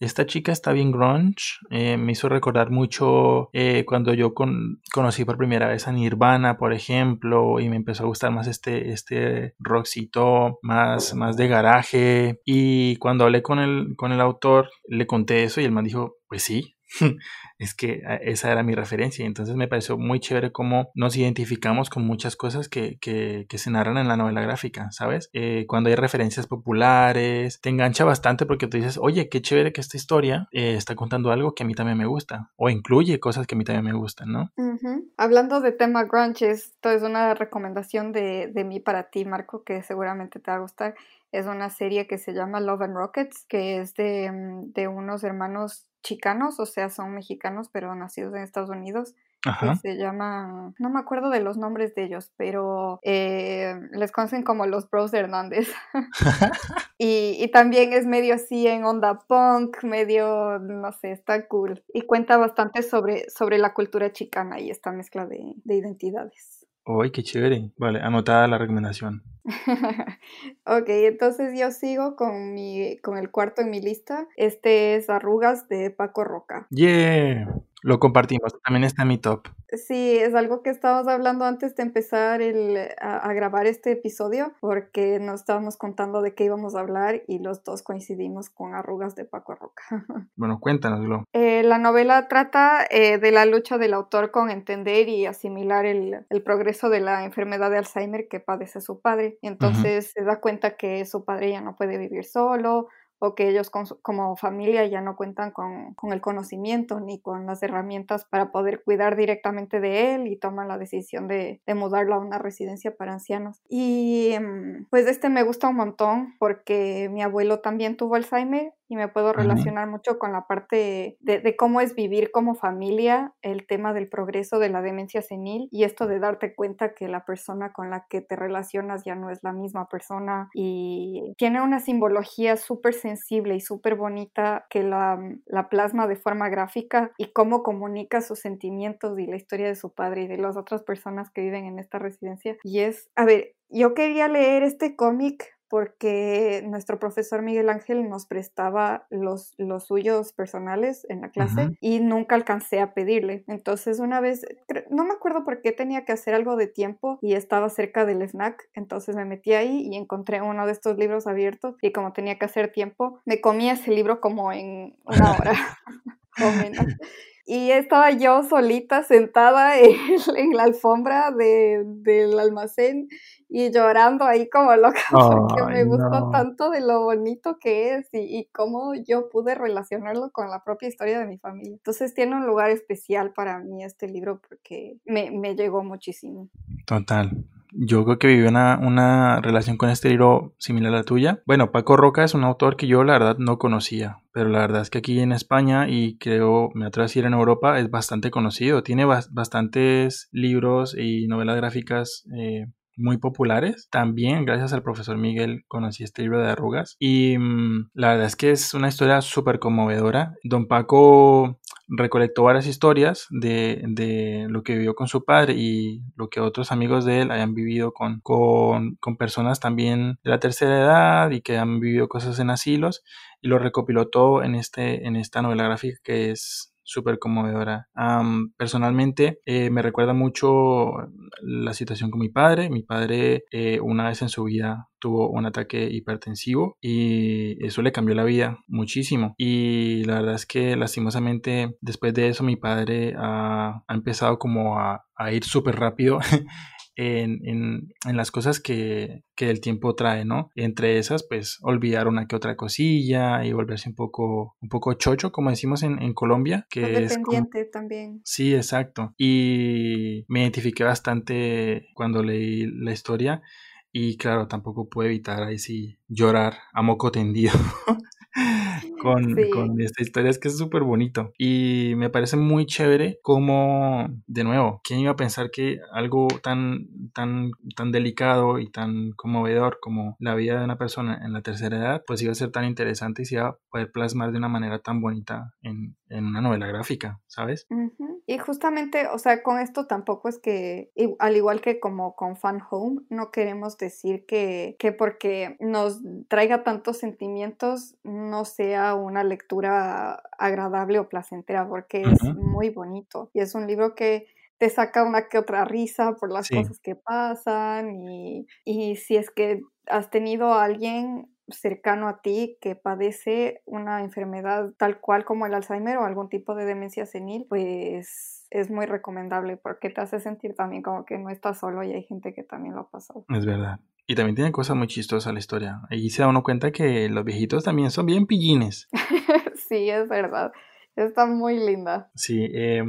esta chica está bien grunge, eh, me hizo recordar mucho eh, cuando yo conocí por primera vez a Nirvana, por ejemplo, y me empezó a gustar más este, este rockcito, más, más de garaje, y cuando hablé con el, con el autor, le conté eso y el man dijo, pues sí, es que ah, esa era mi referencia. Entonces me pareció muy chévere cómo nos identificamos con muchas cosas que, que, se narran en la novela gráfica, ¿sabes? Eh, cuando hay referencias populares, te engancha bastante porque tú dices, oye, qué chévere que esta historia eh, está contando algo que a mí también me gusta, o incluye cosas que a mí también me gustan, ¿no? Hablando de tema grunge, esto es una recomendación de, de mí para ti, Marco, que seguramente te va a gustar es una serie que se llama Love and Rockets, que es de, mm, de unos hermanos chicanos, o sea, son mexicanos, pero nacidos en Estados Unidos. Que se llama, no me acuerdo de los nombres de ellos, pero eh, les conocen como los Bros Hernández. y, y, también es medio así en onda punk, medio, no sé, está cool. Y cuenta bastante sobre, sobre la cultura chicana y esta mezcla de, de identidades. ¡Uy, qué chévere! Vale, anotada la recomendación. ok, entonces yo sigo con, mi, con el cuarto en mi lista. Este es Arrugas de Paco Roca. ¡Yeah! Lo compartimos, también está en mi top. Sí, es algo que estábamos hablando antes de empezar el, a, grabar este episodio, porque nos estábamos contando de qué íbamos a hablar y los dos coincidimos con Arrugas de Paco Roca. Bueno, cuéntanoslo. Eh, la novela trata eh, de la lucha del autor con entender y asimilar el, el, progreso de la enfermedad de Alzheimer que padece su padre. Entonces se da cuenta que su padre ya no puede vivir solo, o que ellos como familia ya no cuentan con, el conocimiento ni con las herramientas para poder cuidar directamente de él y toman la decisión de, de mudarlo a una residencia para ancianos. Y mm, pues este me gusta un montón porque mi abuelo también tuvo Alzheimer y me puedo relacionar mucho con la parte de, cómo es vivir como familia, el tema del progreso de la demencia senil y esto de darte cuenta que la persona con la que te relacionas ya no es la misma persona y tiene una simbología súper sensible y súper bonita que la, la plasma de forma gráfica y cómo comunica sus sentimientos y la historia de su padre y de las otras personas que viven en esta residencia. Y es, a ver, yo quería leer este cómic porque nuestro profesor Miguel Ángel nos prestaba los, los suyos personales en la clase y nunca alcancé a pedirle. Entonces una vez, no me acuerdo por qué tenía que hacer algo de tiempo y estaba cerca del snack, entonces me metí ahí y encontré uno de estos libros abiertos y como tenía que hacer tiempo, me comí ese libro como en una hora o menos y estaba yo solita sentada en, la alfombra del almacén y llorando ahí como loca porque me gustó tanto de lo bonito que es y, cómo yo pude relacionarlo con la propia historia de mi familia. Entonces tiene un lugar especial para mí este libro porque me, me llegó muchísimo. Total. Yo creo que viví una, una, relación con este libro similar a la tuya. Bueno, Paco Roca es un autor que yo la verdad no conocía, pero la verdad es que aquí en España y creo, me atrevo a decir en Europa, es bastante conocido. Tiene bastantes libros y novelas gráficas eh, muy populares. También gracias al profesor Miguel conocí este libro de arrugas y mm, la verdad es que es una historia súper conmovedora. Don Paco recolectó varias historias de, de, lo que vivió con su padre y lo que otros amigos de él hayan vivido con, con, con personas también de la tercera edad y que han vivido cosas en asilos y lo recopiló todo en, este, en esta novela gráfica que es súper conmovedora. personalmente eh, me recuerda mucho la situación con mi padre. Mi padre eh, una vez en su vida tuvo un ataque hipertensivo y eso le cambió la vida muchísimo. Y la verdad es que lastimosamente después de eso mi padre ha, empezado como a, a ir súper rápido en, las cosas que, el tiempo trae, ¿no? Entre esas, pues olvidar una que otra cosilla y volverse un poco, un poco chocho, como decimos en, Colombia. Que es también. Sí, exacto. Y me identifiqué bastante cuando leí la historia Y claro, tampoco puedo evitar ahí sí llorar a moco tendido. con, con, esta historia. Es que es súper bonito. Y me parece muy chévere como, de nuevo, ¿quién iba a pensar que algo tan, tan, tan delicado y tan conmovedor como la vida de una persona en la tercera edad, pues iba a ser tan interesante y se iba a poder plasmar de una manera tan bonita en, en una novela gráfica, ¿sabes? Y justamente, o sea, con esto tampoco es que, al igual que como con Fan Home, no queremos decir que, que porque nos traiga tantos sentimientos no sea una lectura agradable o placentera, porque es muy bonito y es un libro que te saca una que otra risa por las cosas que pasan y, y si es que has tenido a alguien cercano a ti que padece una enfermedad tal cual como el Alzheimer o algún tipo de demencia senil, pues es muy recomendable porque te hace sentir también como que no estás solo y hay gente que también lo ha pasado. Es verdad. Y también tiene cosas muy chistosas la historia. Ahí se da uno cuenta que los viejitos también son bien pillines. sí, es verdad. Está muy linda. Sí, eh,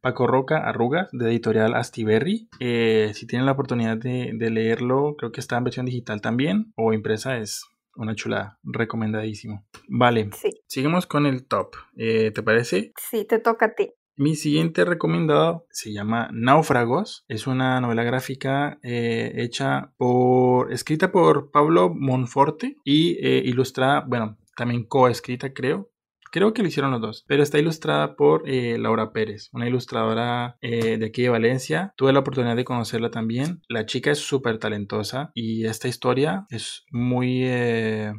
Paco Roca Arrugas, de editorial Astiberri. Eh, si tienen la oportunidad de, de, leerlo, creo que está en versión digital también o impresa, es una chulada, recomendadísimo. Vale, sí. seguimos con el top. Eh, ¿Te parece? Sí, te toca a ti. Mi siguiente recomendado se llama Náufragos. Es una novela gráfica eh, hecha por, escrita por Pablo Monforte y eh, ilustrada, bueno, también coescrita creo, Creo que lo hicieron los dos, pero está ilustrada por eh, Laura Pérez, una ilustradora eh, de aquí de Valencia. Tuve la oportunidad de conocerla también. La chica es súper talentosa y esta historia es muy... Eh,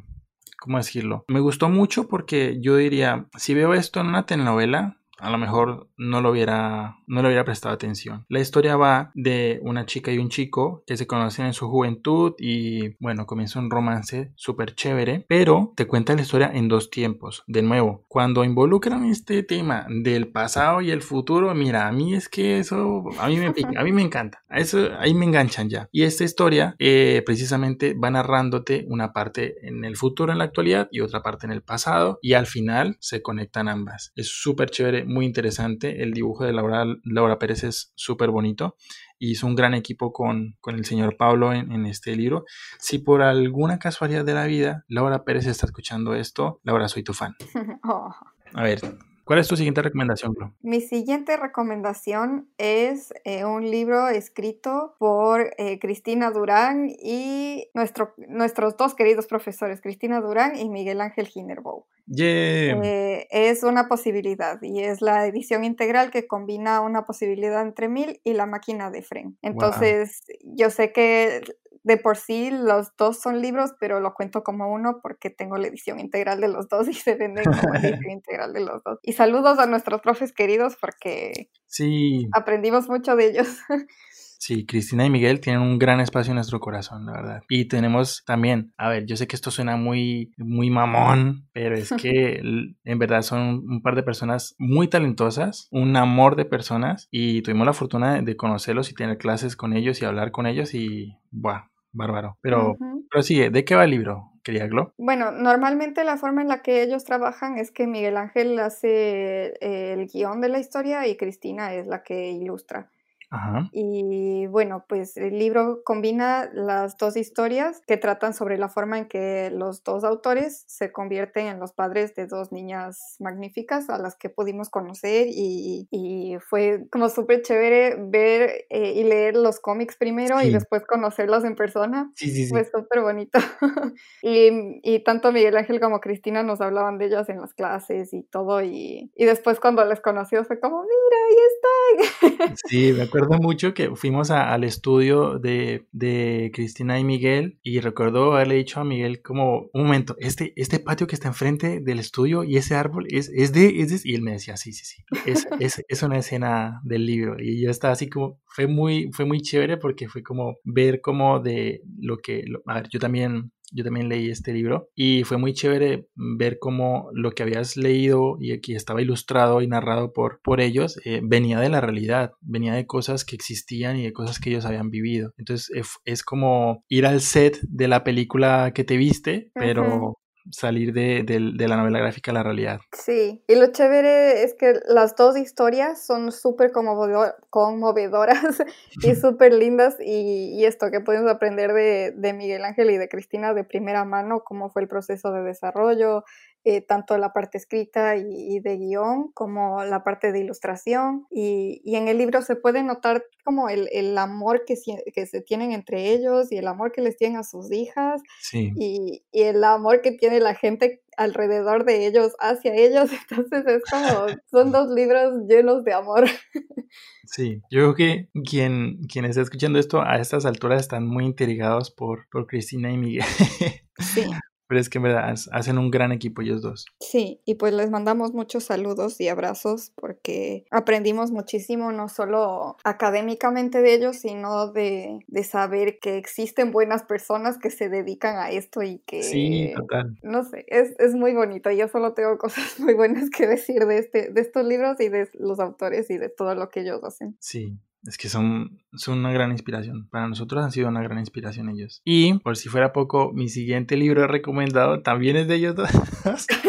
¿Cómo decirlo? Me gustó mucho porque yo diría, si veo esto en una telenovela, a lo mejor no lo hubiera no le hubiera prestado atención. La historia va de una chica y un chico que se conocen en su juventud y bueno, comienza un romance súper chévere, pero te cuenta la historia en dos tiempos. De nuevo, cuando involucran este tema del pasado y el futuro, mira, a mí es que eso a mí me a mí me encanta. A eso ahí me enganchan ya. Y esta historia eh, precisamente va narrándote una parte en el futuro en la actualidad y otra parte en el pasado y al final se conectan ambas. Es súper chévere muy interesante. El dibujo de Laura, Laura Pérez es súper bonito. Hizo un gran equipo con, el señor Pablo en, este libro. Si por alguna casualidad de la vida Laura Pérez está escuchando esto, Laura, soy tu fan. Oh. A ver, ¿Cuál es tu siguiente recomendación, Glo? Mi siguiente recomendación es eh, un libro escrito por eh, Cristina Durán y nuestro, nuestros dos queridos profesores, Cristina Durán y Miguel Ángel Ginerbow. Eh, es una posibilidad y es la edición integral que combina una posibilidad entre mil y la máquina de Fren. Entonces, yo sé que de por sí los dos son libros, pero lo cuento como uno porque tengo la edición integral de los dos y se venden como la edición integral de los dos. Y saludos a nuestros profes queridos porque sí. aprendimos mucho de ellos. Sí, Cristina y Miguel tienen un gran espacio en nuestro corazón, la verdad. Y tenemos también, a ver, yo sé que esto suena muy, muy mamón, pero es que en verdad son un par de personas muy talentosas, un amor de personas y tuvimos la fortuna de conocerlos y tener clases con ellos y hablar con ellos y, buah, bárbaro. Pero, pero sigue, ¿de qué va el libro? Bueno, normalmente la forma en la que ellos trabajan es que Miguel Ángel hace el guion de la historia y Cristina es la que ilustra. Y bueno, pues el libro combina las dos historias que tratan sobre la forma en que los dos autores se convierten en los padres de dos niñas magníficas a las que pudimos conocer y, fue como súper chévere ver eh, y leer los cómics primero y después conocerlos en persona. Sí, sí, Fue súper bonito. y, y, tanto Miguel Ángel como Cristina nos hablaban de ellas en las clases y todo y, y después cuando les conoció fue como, mira, ahí están. Sí, me acuerdo recuerdo mucho que fuimos al estudio de, de, Cristina y Miguel y recuerdo haberle dicho a Miguel como, un momento, este, este patio que está enfrente del estudio y ese árbol es, es, de, es Y él me decía, sí, sí, sí, es, es, es, una escena del libro. Y yo estaba así como, fue muy, fue muy chévere porque fue como ver como de lo que, a ver, yo también yo también leí este libro y fue muy chévere ver cómo lo que habías leído y aquí estaba ilustrado y narrado por, por ellos eh, venía de la realidad, venía de cosas que existían y de cosas que ellos habían vivido. Entonces es, como ir al set de la película que te viste, pero salir de, de, la novela gráfica a la realidad. Sí, y lo chévere es que las dos historias son súper conmovedoras y súper lindas y, y, esto que podemos aprender de, de Miguel Ángel y de Cristina de primera mano, cómo fue el proceso de desarrollo, eh, tanto la parte escrita y, de guion como la parte de ilustración. Y, y en el libro se puede notar como el, el amor que, que, se tienen entre ellos y el amor que les tienen a sus hijas y, y, el amor que tiene la gente alrededor de ellos hacia ellos. Entonces es como, son dos libros llenos de amor. Sí, yo creo que quien, quien está escuchando esto a estas alturas están muy intrigados por, por Cristina y Miguel. Sí. Pero es que en verdad hacen un gran equipo ellos dos. Sí, y pues les mandamos muchos saludos y abrazos porque aprendimos muchísimo, no solo académicamente de ellos, sino de, de saber que existen buenas personas que se dedican a esto y que... Sí, total. No sé, es, es muy bonito. Yo solo tengo cosas muy buenas que decir de, este, de estos libros y de los autores y de todo lo que ellos hacen. Sí, es que son, son una gran inspiración. Para nosotros han sido una gran inspiración ellos. Y por si fuera poco, mi siguiente libro recomendado también es de ellos dos.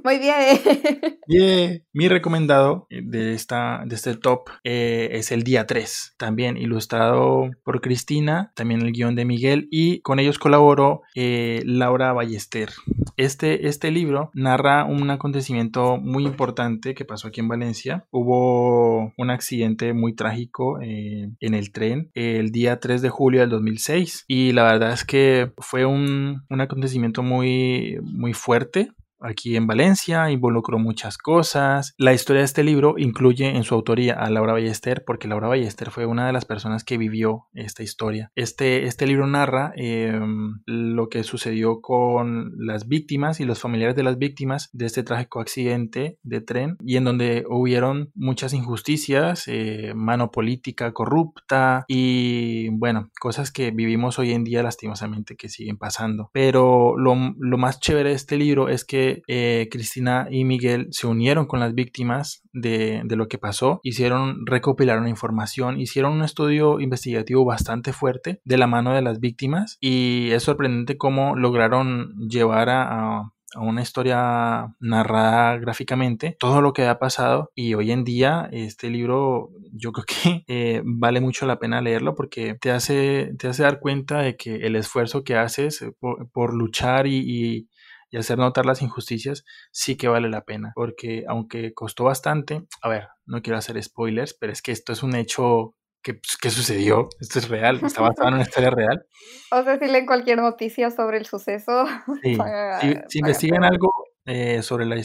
Muy bien. Mi recomendado de, esta, de este top eh, es el día 3, también ilustrado por Cristina, también el guion de Miguel y con ellos colaboró eh, Laura Ballester. Este, este libro narra un acontecimiento muy importante que pasó aquí en Valencia. Hubo un accidente muy trágico eh, en el tren el día 3 de julio del 2006 y la verdad es que fue un, un acontecimiento muy, muy fuerte aquí en Valencia, involucró muchas cosas. La historia de este libro incluye en su autoría a Laura Ballester, porque Laura Ballester fue una de las personas que vivió esta historia. Este, este libro narra em, lo que sucedió con las víctimas y los familiares de las víctimas de este trágico accidente de tren y en donde hubieron muchas injusticias, eh, mano política corrupta y bueno, cosas que vivimos hoy en día lastimosamente que siguen pasando. Pero lo, lo más chévere de este libro es que eh, Cristina y Miguel se unieron con las víctimas de, lo que pasó, hicieron, recopilaron información, hicieron un estudio investigativo bastante fuerte de la mano de las víctimas y es sorprendente cómo lograron llevar a, una historia narrada gráficamente, todo lo que ha pasado y hoy en día este libro yo creo que eh, vale mucho la pena leerlo porque te hace, te hace dar cuenta de que el esfuerzo que haces por, luchar y, y hacer notar las injusticias sí que vale la pena, porque aunque costó bastante, a ver, no quiero hacer spoilers, pero es que esto es un hecho que, pues, que sucedió, esto es real, está basado en una historia real. O sea, si leen cualquier noticia sobre el suceso. si, investigan algo eh, sobre la,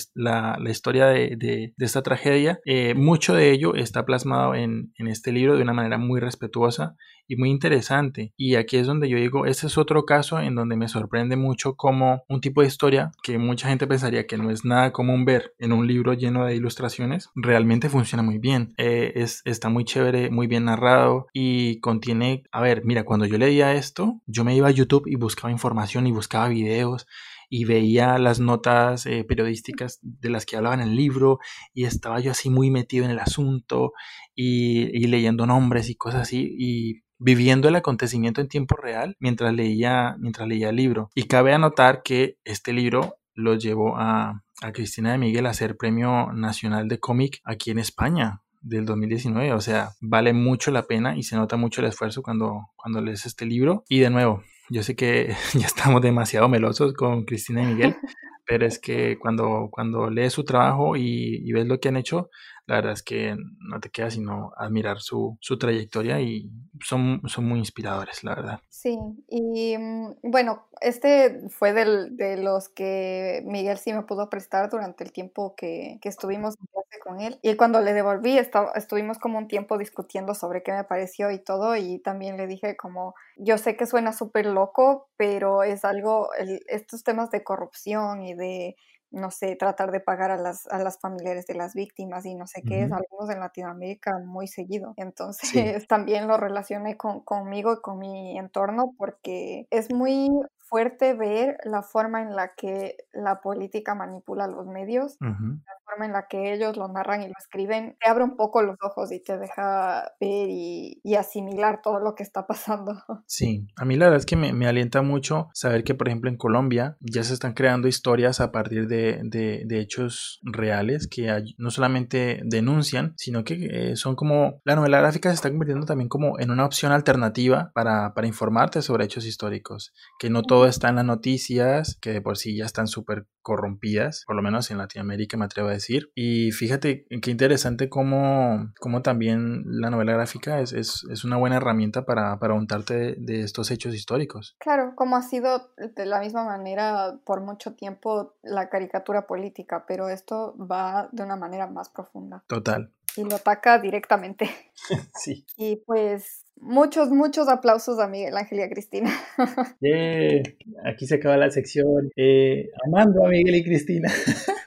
la, historia de, de, esta tragedia. Eh, mucho de ello está plasmado en, en, este libro de una manera muy respetuosa y muy interesante. Y aquí es donde yo digo, este es otro caso en donde me sorprende mucho como un tipo de historia que mucha gente pensaría que no es nada común ver en un libro lleno de ilustraciones, realmente funciona muy bien. Eh, es, está muy chévere, muy bien narrado y contiene, a ver, mira, cuando yo leía esto, yo me iba a YouTube y buscaba información y buscaba videos y veía las notas eh, periodísticas de las que hablaba en el libro y estaba yo así muy metido en el asunto y, leyendo nombres y cosas así y viviendo el acontecimiento en tiempo real mientras leía, mientras leía el libro. Y cabe anotar que este libro lo llevó a, a Cristina de Miguel a ser Premio Nacional de Cómic aquí en España del 2019. O sea, vale mucho la pena y se nota mucho el esfuerzo cuando, cuando lees este libro. Y de nuevo, yo sé que ya estamos demasiado melosos con Cristina y Miguel, pero es que cuando, cuando lees su trabajo y, y ves lo que han hecho, la verdad es que no te queda sino admirar su, su trayectoria y son, son muy inspiradores, la verdad. Sí, y mm, bueno, este fue del, de los que Miguel sí me pudo prestar durante el tiempo que, que estuvimos en clase con él. Y cuando le devolví, estuvimos como un tiempo discutiendo sobre qué me pareció y todo, y también le dije como, yo sé que suena súper loco, pero es algo, estos temas de corrupción y de no sé, tratar de pagar a las, a las familiares de las víctimas y no sé qué, es algunos en Latinoamérica muy seguido. Entonces también lo relacioné con, conmigo y con mi entorno porque es muy fuerte ver la forma en la que la política manipula los medios, la forma en la que ellos lo narran y lo escriben, te abre un poco los ojos y te deja ver y, asimilar todo lo que está pasando. Sí, a mí la verdad es que me, alienta mucho saber que, por ejemplo, en Colombia ya se están creando historias a partir de, de, hechos reales que no solamente denuncian, sino que eh, son como la novela gráfica se está convirtiendo también como en una opción alternativa para, para informarte sobre hechos históricos, que no todo está en las noticias, que de por sí ya están súper corrompidas, por lo menos en Latinoamérica me atrevo a decir. Y fíjate qué interesante cómo, cómo también la novela gráfica es, es, es una buena herramienta para, para untarte de, estos hechos históricos. Claro, como ha sido de la misma manera por mucho tiempo la caricatura política, pero esto va de una manera más profunda. Total. Y lo ataca directamente. sí. Y pues Muchos, muchos aplausos a Miguel Ángel y a Cristina. Aquí se acaba la sección. Eh, amando a Miguel y Cristina.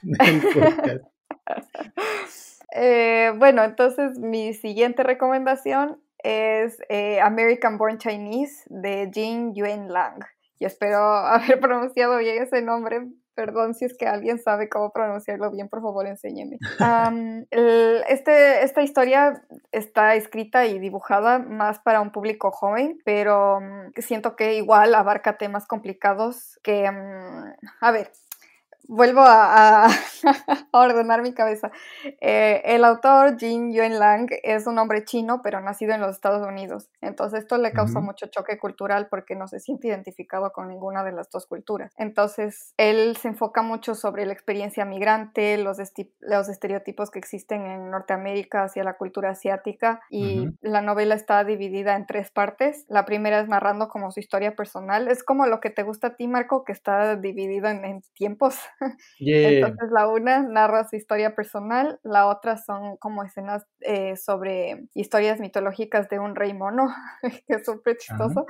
Eh, bueno, entonces mi siguiente recomendación es eh, American Born Chinese de Jin Yuen Lang. Y espero haber pronunciado bien ese nombre Perdón si es que alguien sabe cómo pronunciarlo bien, por favor enséñeme. este, esta historia está escrita y dibujada más para un público joven, pero mm, siento que igual abarca temas complicados que, mm, a ver, vuelvo a, ordenar mi cabeza. Eh, el autor Jin Yuen Lang es un hombre chino, pero nacido en los Estados Unidos. Entonces esto le causa mucho choque cultural porque no se siente identificado con ninguna de las dos culturas. Entonces él se enfoca mucho sobre la experiencia migrante, los, los estereotipos que existen en Norteamérica hacia la cultura asiática y la novela está dividida en tres partes. La primera es narrando como su historia personal. Es como lo que te gusta a ti, Marco, que está dividido en tiempos. Entonces la una narra su historia personal, la otra son como escenas eh, sobre historias mitológicas de un rey mono, que es súper chistoso.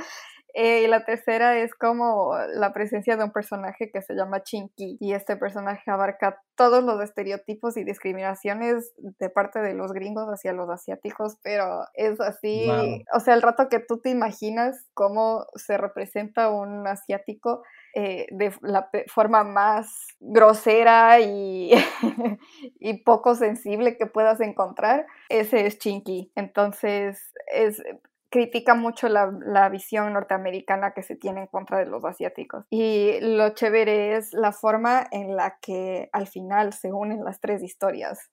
Eh, y la tercera es como la presencia de un personaje que se llama Chinky y este personaje abarca todos los estereotipos y discriminaciones de parte de los gringos hacia los asiáticos, pero es así, o sea, el rato que tú te imaginas cómo se representa un asiático eh, de la forma más grosera y, y poco sensible que puedas encontrar, ese es Chinky. Entonces, es critica mucho la, la, visión norteamericana que se tiene en contra de los asiáticos. Y lo chévere es la forma en la que al final se unen las tres historias.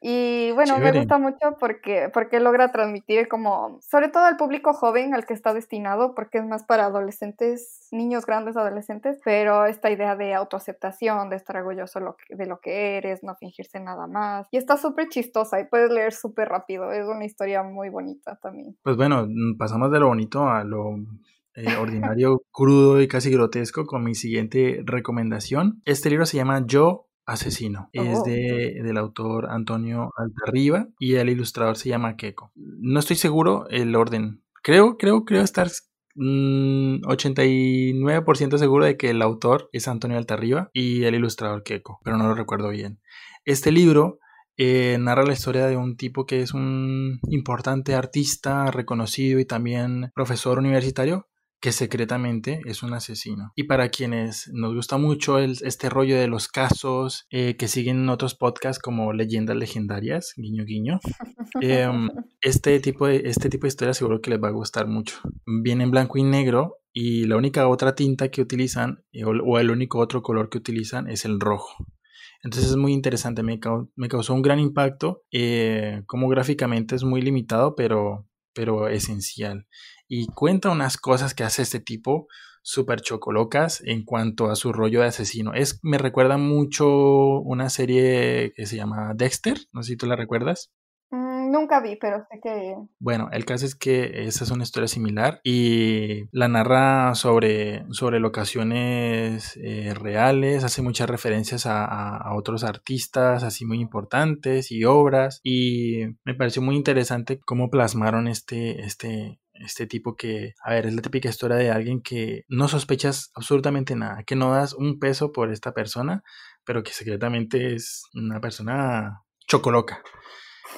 Y bueno, me gusta mucho porque, porque logra transmitir como, sobre todo al público joven al que está destinado, porque es más para adolescentes, niños grandes adolescentes, pero esta idea de autoaceptación, de estar orgulloso de lo que eres, no fingirse nada más. Y está súper chistosa y puedes leer súper rápido. Es una historia muy bonita también. Pues bueno, mm, pasamos de lo bonito a lo eh, ordinario, crudo y casi grotesco con mi siguiente recomendación. Este libro se llama Yo Asesino. Es oh. de, del autor Antonio Altarriba y el ilustrador se llama Keiko. No estoy seguro el orden. Creo, creo, creo estar 89% mm, seguro de que el autor es Antonio Altarriba y el ilustrador Keiko, pero no lo recuerdo bien. Este libro eh, narra la historia de un tipo que es un importante artista reconocido y también profesor universitario que secretamente es un asesino. Y para quienes nos gusta mucho este rollo de los casos eh, que siguen otros podcasts como Leyendas Legendarias, guiño guiño, em, este, tipo de, este tipo de historia seguro que les va a gustar mucho. Viene en blanco y negro y la única otra tinta que utilizan eh, o el único otro color que utilizan es el rojo. Entonces es muy interesante, me, causó un gran impacto, eh, como gráficamente es muy limitado, pero, pero esencial. Y cuenta unas cosas que hace este tipo súper chocolocas en cuanto a su rollo de asesino. Es, me recuerda mucho una serie que se llama Dexter, no sé si tú la recuerdas. Nunca vi, pero sé que... Bueno, el caso es que esa es una historia similar y la narra sobre, sobre locaciones eh, reales, hace muchas referencias a, otros artistas así muy importantes y obras y me pareció muy interesante cómo plasmaron este, este, este tipo que, a ver, es la típica historia de alguien que no sospechas absolutamente nada, que no das un peso por esta persona, pero que secretamente es una persona chocoloca.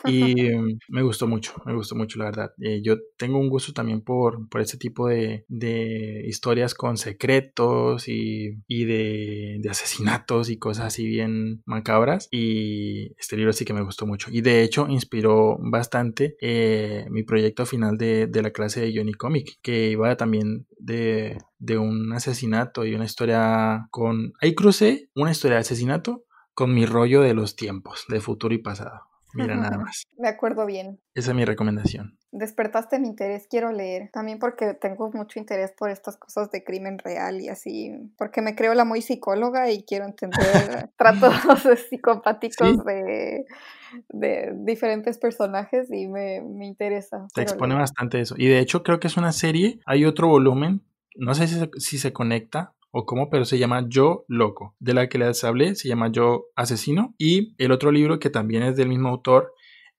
Y mm, me gustó mucho, me gustó mucho, la verdad. Eh, yo tengo un gusto también por, por este tipo de, de historias con secretos y, y de, asesinatos y cosas así bien macabras. Y este libro sí que me gustó mucho. Y de hecho inspiró bastante eh, mi proyecto final de, de, la clase de Johnny Comic, que iba también de, de un asesinato y una historia con... Ahí crucé una historia de asesinato con mi rollo de los tiempos, de futuro y pasado. Mira nada más. Me acuerdo bien. Esa es mi recomendación. Despertaste mi interés, quiero leer. También porque tengo mucho interés por estas cosas de crimen real y así. Porque me creo la muy psicóloga y quiero entender tratos psicopáticos de, de, diferentes personajes y me, me interesa. Te expone bastante eso. Y de hecho creo que es una serie. Hay otro volumen. No sé si si se conecta, o cómo, pero se llama Yo Loco. De la que les hablé se llama Yo Asesino. Y el otro libro que también es del mismo autor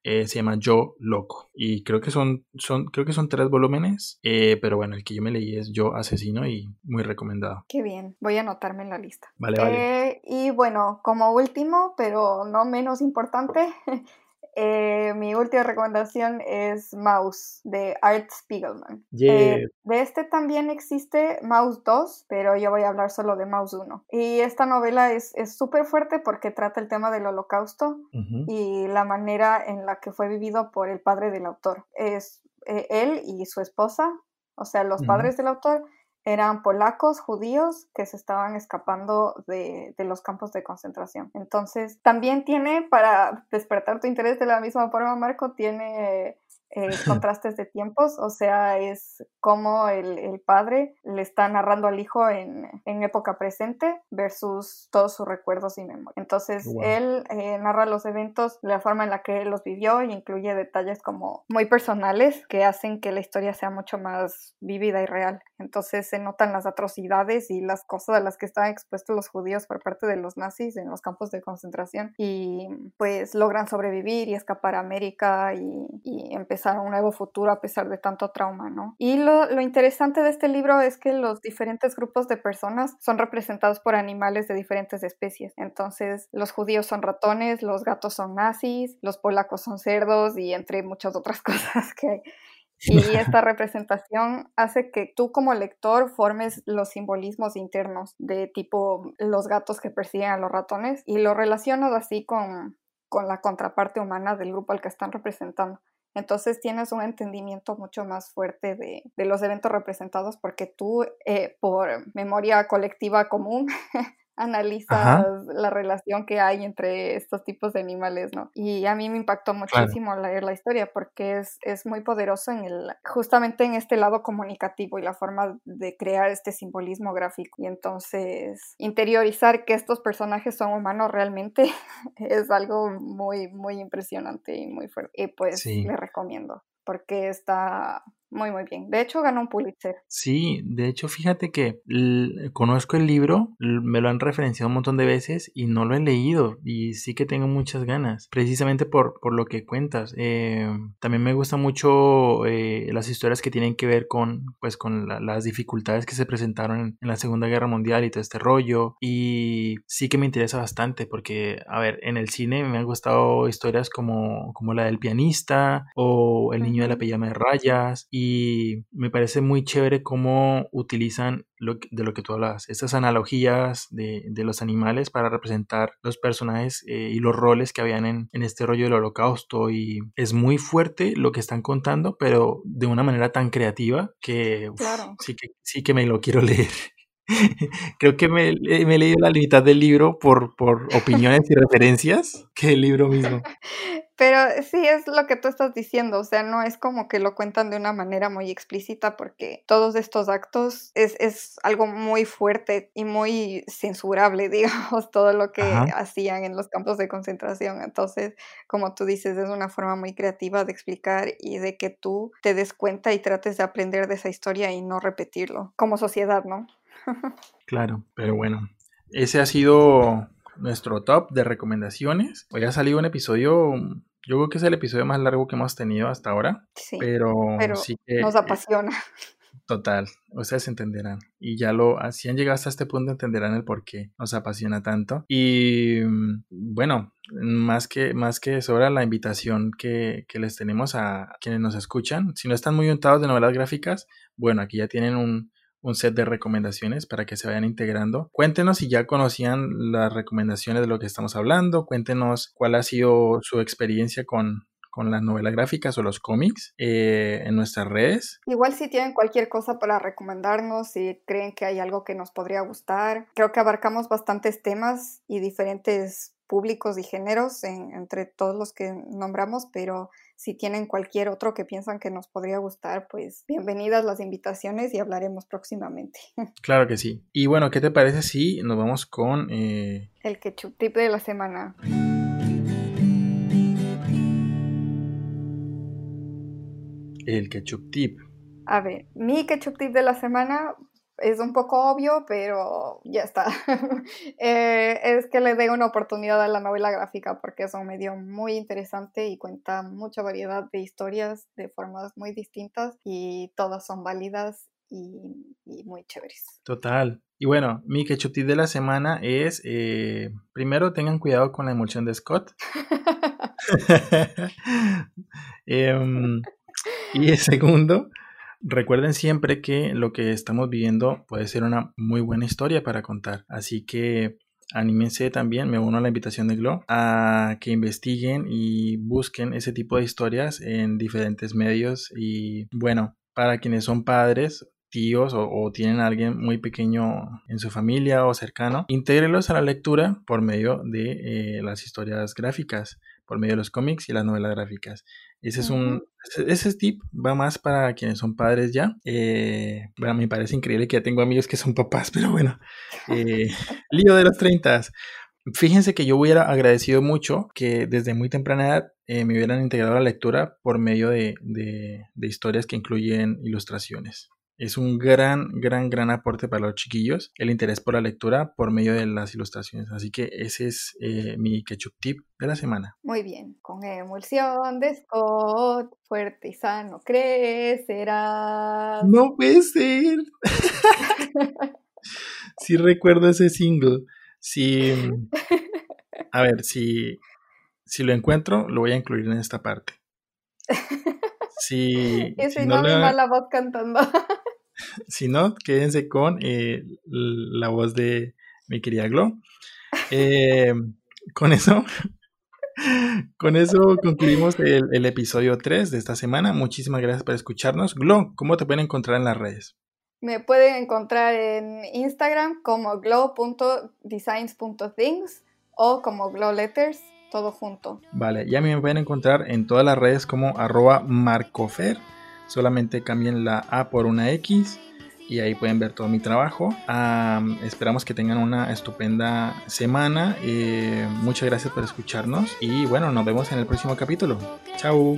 eh, se llama Yo Loco. Y creo que son, son, creo que son tres volúmenes. Eh, pero bueno, el que yo me leí es Yo Asesino y muy recomendado. Qué bien. Voy a anotarme en la lista. Vale, vale. Eh, y bueno, como último, pero no menos importante, Eh, mi última recomendación es Mouse de Art Spiegelman. Eh, de este también existe Mouse 2, pero yo voy a hablar solo de Mouse 1. Y esta novela es súper fuerte porque trata el tema del holocausto y la manera en la que fue vivido por el padre del autor. Es eh, él y su esposa, o sea, los padres del autor eran polacos, judíos, que se estaban escapando de, los campos de concentración. Entonces, también tiene, para despertar tu interés de la misma forma, Marco, tiene eh, contrastes de tiempos, o sea, es como el, padre le está narrando al hijo en, época presente versus todos sus recuerdos y memoria. Entonces, él eh, narra los eventos de la forma en la que él los vivió y incluye detalles como muy personales que hacen que la historia sea mucho más vívida y real. Entonces, se notan las atrocidades y las cosas a las que estaban expuestos los judíos por parte de los nazis en los campos de concentración y pues logran sobrevivir y escapar a América y, y empezar a un nuevo futuro a pesar de tanto trauma, ¿no? Y lo, lo, interesante de este libro es que los diferentes grupos de personas son representados por animales de diferentes especies. Entonces, los judíos son ratones, los gatos son nazis, los polacos son cerdos y entre muchas otras cosas que hay. Y esta representación hace que tú como lector formes los simbolismos internos de tipo los gatos que persiguen a los ratones y lo relacionas así con, con la contraparte humana del grupo al que están representando. Entonces tienes un entendimiento mucho más fuerte de, los eventos representados porque tú, eh, por memoria colectiva común, analizas la relación que hay entre estos tipos de animales, ¿no? Y a mí me impactó muchísimo leer la historia porque es, es muy poderoso en el, justamente en este lado comunicativo y la forma de crear este simbolismo gráfico. Y entonces interiorizar que estos personajes son humanos realmente es algo muy, muy impresionante y muy fuerte. Y pues le recomiendo porque está muy, muy bien. De hecho, ganó un Pulitzer. Sí, de hecho, fíjate que conozco el libro, me lo han referenciado un montón de veces y no lo he leído y sí que tengo muchas ganas, precisamente por, por lo que cuentas. Eh, también me gustan mucho eh, las historias que tienen que ver con, pues, con las dificultades que se presentaron en, la Segunda Guerra Mundial y todo este rollo y sí que me interesa bastante porque, a ver, en el cine me han gustado historias como, como la del pianista o El niño de la pijama de rayas y me parece muy chévere cómo utilizan lo, de lo que tú hablabas, estas analogías de, de los animales para representar los personajes eh, y los roles que habían en, en, este rollo del holocausto y es muy fuerte lo que están contando, pero de una manera tan creativa que, sí, que sí que me lo quiero leer. Creo que me, me, he leído la mitad del libro por, por opiniones y referencias que el libro mismo. Pero sí es lo que tú estás diciendo, o sea, no es como que lo cuentan de una manera muy explícita porque todos estos actos es, es algo muy fuerte y muy censurable, digamos, todo lo que hacían en los campos de concentración. Entonces, como tú dices, es una forma muy creativa de explicar y de que tú te des cuenta y trates de aprender de esa historia y no repetirlo como sociedad, ¿no? claro, pero bueno, ese ha sido nuestro top de recomendaciones. Hoy ha salido un episodio yo creo que es el episodio más largo que hemos tenido hasta ahora. Sí. Pero, sí que, nos apasiona. Total, ustedes entenderán. Y ya lo, si han llegado hasta este punto, entenderán el por qué nos apasiona tanto. Y mm, bueno, más que, más que sobre la invitación que, que les tenemos a quienes nos escuchan, si no están muy untados de novelas gráficas, bueno, aquí ya tienen un, un set de recomendaciones para que se vayan integrando. Cuéntenos si ya conocían las recomendaciones de lo que estamos hablando, cuéntenos cuál ha sido su experiencia con, con las novelas gráficas o los cómics eh, en nuestras redes. Igual si tienen cualquier cosa para recomendarnos, si creen que hay algo que nos podría gustar. Creo que abarcamos bastantes temas y diferentes públicos y géneros entre todos los que nombramos, pero si tienen cualquier otro que piensan que nos podría gustar, pues bienvenidas las invitaciones y hablaremos próximamente. Claro que sí. Y bueno, ¿qué te parece si nos vamos con... Eh, El ketchup tip de la semana. El ketchup tip. A ver, mi ketchup tip de la semana es un poco obvio, pero ya está. Eh, es que le dé una oportunidad a la novela gráfica porque es un medio muy interesante y cuenta mucha variedad de historias de formas muy distintas y todas son válidas y, muy chéveres. Total. Y bueno, mi ketchup de la semana es, eh, primero tengan cuidado con la emulsión de Scott. Em, y el segundo, Recuerden siempre que lo que estamos viendo puede ser una muy buena historia para contar. Así que anímense también, me uno a la invitación de Glo, a que investiguen y busquen ese tipo de historias en diferentes medios. Y bueno, para quienes son padres, tíos o, tienen a alguien muy pequeño en su familia o cercano, intégrelos a la lectura por medio de eh, las historias gráficas, por medio de los cómics y las novelas gráficas. Ese es un. Ese, tip va más para quienes son padres ya. Eh, bueno, me parece increíble que ya tengo amigos que son papás, pero bueno. Eh, lío de los 30. Fíjense que yo hubiera agradecido mucho que desde muy temprana edad eh, me hubieran integrado a la lectura por medio de historias que incluyen ilustraciones. Es un gran, gran, gran aporte para los chiquillos el interés por la lectura por medio de las ilustraciones. Así que ese es eh, mi ketchup tip de la semana. Muy bien, con emulsión de Scott, fuerte y sano crecerá. No puede ser. sí recuerdo ese single. Sí. A ver, si, si lo encuentro, lo voy a incluir en esta parte. Si, y si, no, me voz cantando. Si no, quédense con eh, la voz de mi querida Glo. Eh, con eso, con eso concluimos el, episodio 3 de esta semana. Muchísimas gracias por escucharnos. Glo, ¿cómo te pueden encontrar en las redes? Me pueden encontrar en Instagram como glow.designs.things o como glowletters, todo junto. Vale, ya me pueden encontrar en todas las redes como arroba marcofer solamente cambien la A por una X y ahí pueden ver todo mi trabajo. esperamos que tengan una estupenda semana. Eh, muchas gracias por escucharnos y bueno, nos vemos en el próximo capítulo. Chao.